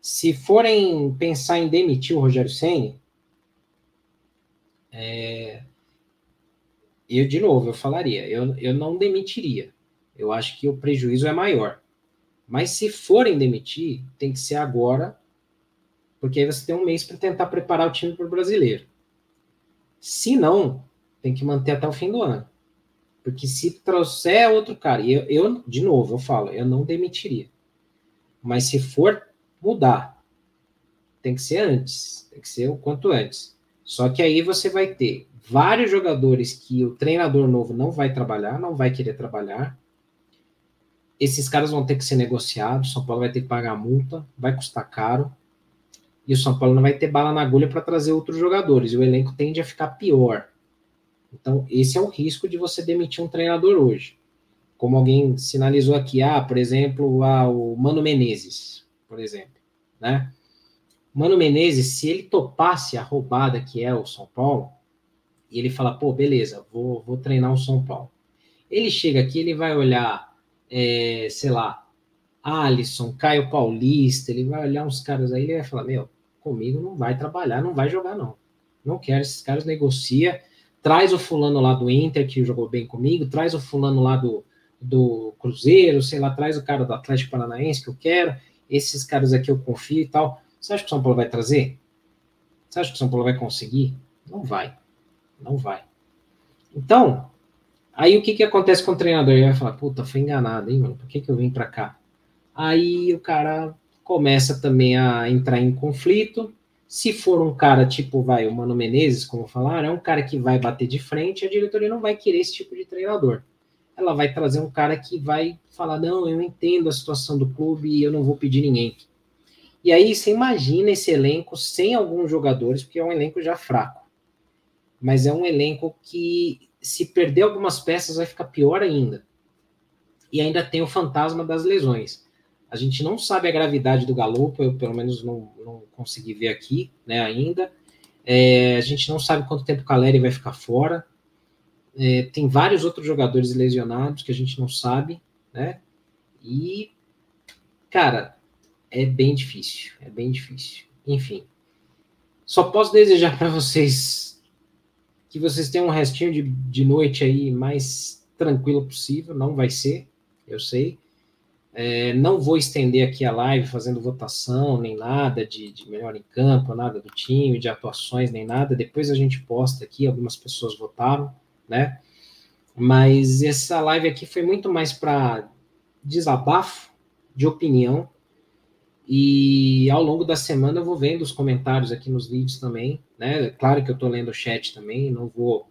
se forem pensar em demitir o Rogério Senni, é, eu de novo eu falaria, eu, eu não demitiria. Eu acho que o prejuízo é maior. Mas se forem demitir, tem que ser agora, porque aí você tem um mês para tentar preparar o time para o brasileiro. Se não, tem que manter até o fim do ano. Porque se trouxer outro cara, eu, eu, de novo, eu falo, eu não demitiria. Mas se for mudar, tem que ser antes, tem que ser o quanto antes. Só que aí você vai ter vários jogadores que o treinador novo não vai trabalhar, não vai querer trabalhar. Esses caras vão ter que ser negociados, São Paulo vai ter que pagar multa, vai custar caro. E o São Paulo não vai ter bala na agulha para trazer outros jogadores, e o elenco tende a ficar pior. Então, esse é o risco de você demitir um treinador hoje. Como alguém sinalizou aqui, ah, por exemplo, ah, o Mano Menezes, por exemplo, né? Mano Menezes, se ele topasse a roubada que é o São Paulo, e ele fala, pô, beleza, vou, vou treinar o São Paulo. Ele chega aqui, ele vai olhar, é, sei lá, Alisson, Caio Paulista, ele vai olhar uns caras aí, ele vai falar, meu, comigo não vai trabalhar, não vai jogar, não. Não quero, esses caras negocia, traz o fulano lá do Inter, que jogou bem comigo, traz o fulano lá do, do Cruzeiro, sei lá, traz o cara do Atlético Paranaense que eu quero, esses caras aqui eu confio e tal. Você acha que o São Paulo vai trazer? Você acha que o São Paulo vai conseguir? Não vai. Não vai. Então, aí o que, que acontece com o treinador? Ele vai falar, puta, foi enganado, hein, mano? Por que, que eu vim para cá? Aí o cara começa também a entrar em conflito. Se for um cara tipo, vai, o Mano Menezes, como falaram, é um cara que vai bater de frente, a diretoria não vai querer esse tipo de treinador. Ela vai trazer um cara que vai falar: não, eu entendo a situação do clube e eu não vou pedir ninguém. E aí você imagina esse elenco sem alguns jogadores, porque é um elenco já fraco. Mas é um elenco que, se perder algumas peças, vai ficar pior ainda. E ainda tem o fantasma das lesões. A gente não sabe a gravidade do Galopo, eu pelo menos não, não consegui ver aqui né, ainda. É, a gente não sabe quanto tempo o Caleri vai ficar fora. É, tem vários outros jogadores lesionados que a gente não sabe, né? E, cara, é bem difícil, é bem difícil. Enfim, só posso desejar para vocês que vocês tenham um restinho de, de noite aí mais tranquilo possível. Não vai ser, eu sei. É, não vou estender aqui a live fazendo votação, nem nada de, de, melhor em campo, nada do time, de atuações, nem nada. Depois a gente posta aqui, algumas pessoas votaram, né? Mas essa live aqui foi muito mais para desabafo de opinião e ao longo da semana eu vou vendo os comentários aqui nos vídeos também, né? Claro que eu estou lendo o chat também, não vou.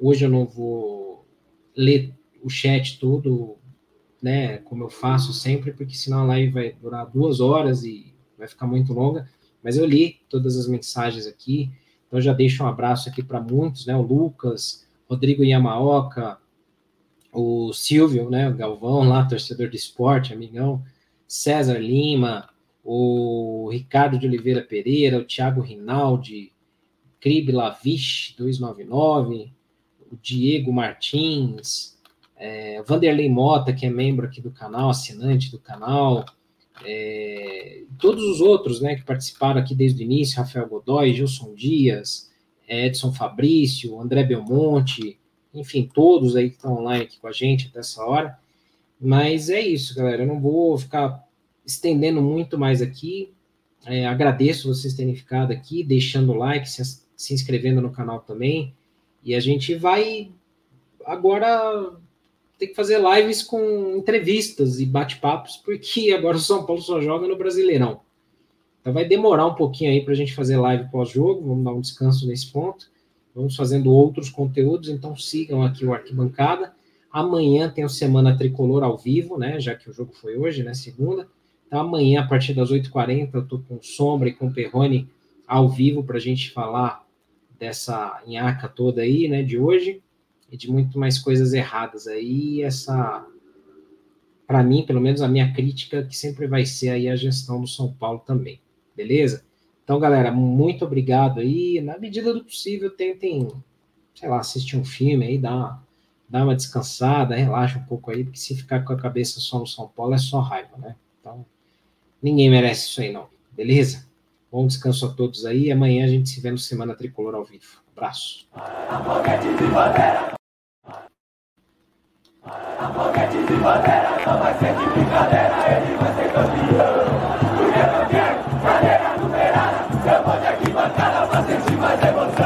Hoje eu não vou ler o chat todo, né? Como eu faço sempre, porque senão a live vai durar duas horas e vai ficar muito longa. Mas eu li todas as mensagens aqui, então já deixo um abraço aqui para muitos, né? O Lucas, Rodrigo Yamaoka, o Silvio, né? O Galvão lá, torcedor de esporte, amigão. César Lima, o Ricardo de Oliveira Pereira, o Thiago Rinaldi, Crib Laviche, 299, o Diego Martins, é, Vanderlei Mota, que é membro aqui do canal, assinante do canal, é, todos os outros né, que participaram aqui desde o início, Rafael Godoy, Gilson Dias, Edson Fabrício, André Belmonte, enfim, todos aí que estão online aqui com a gente até essa hora. Mas é isso, galera. Eu não vou ficar estendendo muito mais aqui. É, agradeço vocês terem ficado aqui, deixando o like, se, se inscrevendo no canal também. E a gente vai agora ter que fazer lives com entrevistas e bate-papos, porque agora o São Paulo só joga no Brasileirão. Então vai demorar um pouquinho aí para a gente fazer live pós-jogo, vamos dar um descanso nesse ponto. Vamos fazendo outros conteúdos, então sigam aqui o Arquibancada. Amanhã tem o Semana Tricolor ao vivo, né? Já que o jogo foi hoje, né? Segunda. Então, amanhã, a partir das 8h40, eu estou com Sombra e com Perrone ao vivo para a gente falar dessa nhaca toda aí, né, de hoje, e de muito mais coisas erradas aí. Essa, para mim, pelo menos a minha crítica, que sempre vai ser aí a gestão do São Paulo também, beleza? Então, galera, muito obrigado aí. Na medida do possível, tentem, sei lá, assistir um filme aí, dar uma, uma descansada, relaxa um pouco aí, porque se ficar com a cabeça só no São Paulo é só raiva, né? Então, Ninguém merece isso aí, não. Beleza? Bom descanso a todos aí. Amanhã a gente se vê no Semana Tricolor ao vivo. Abraço. Boquete não vai ser de brincadeira. Ele vai ser campeão. É cadeira numerada. Aqui mais emoção.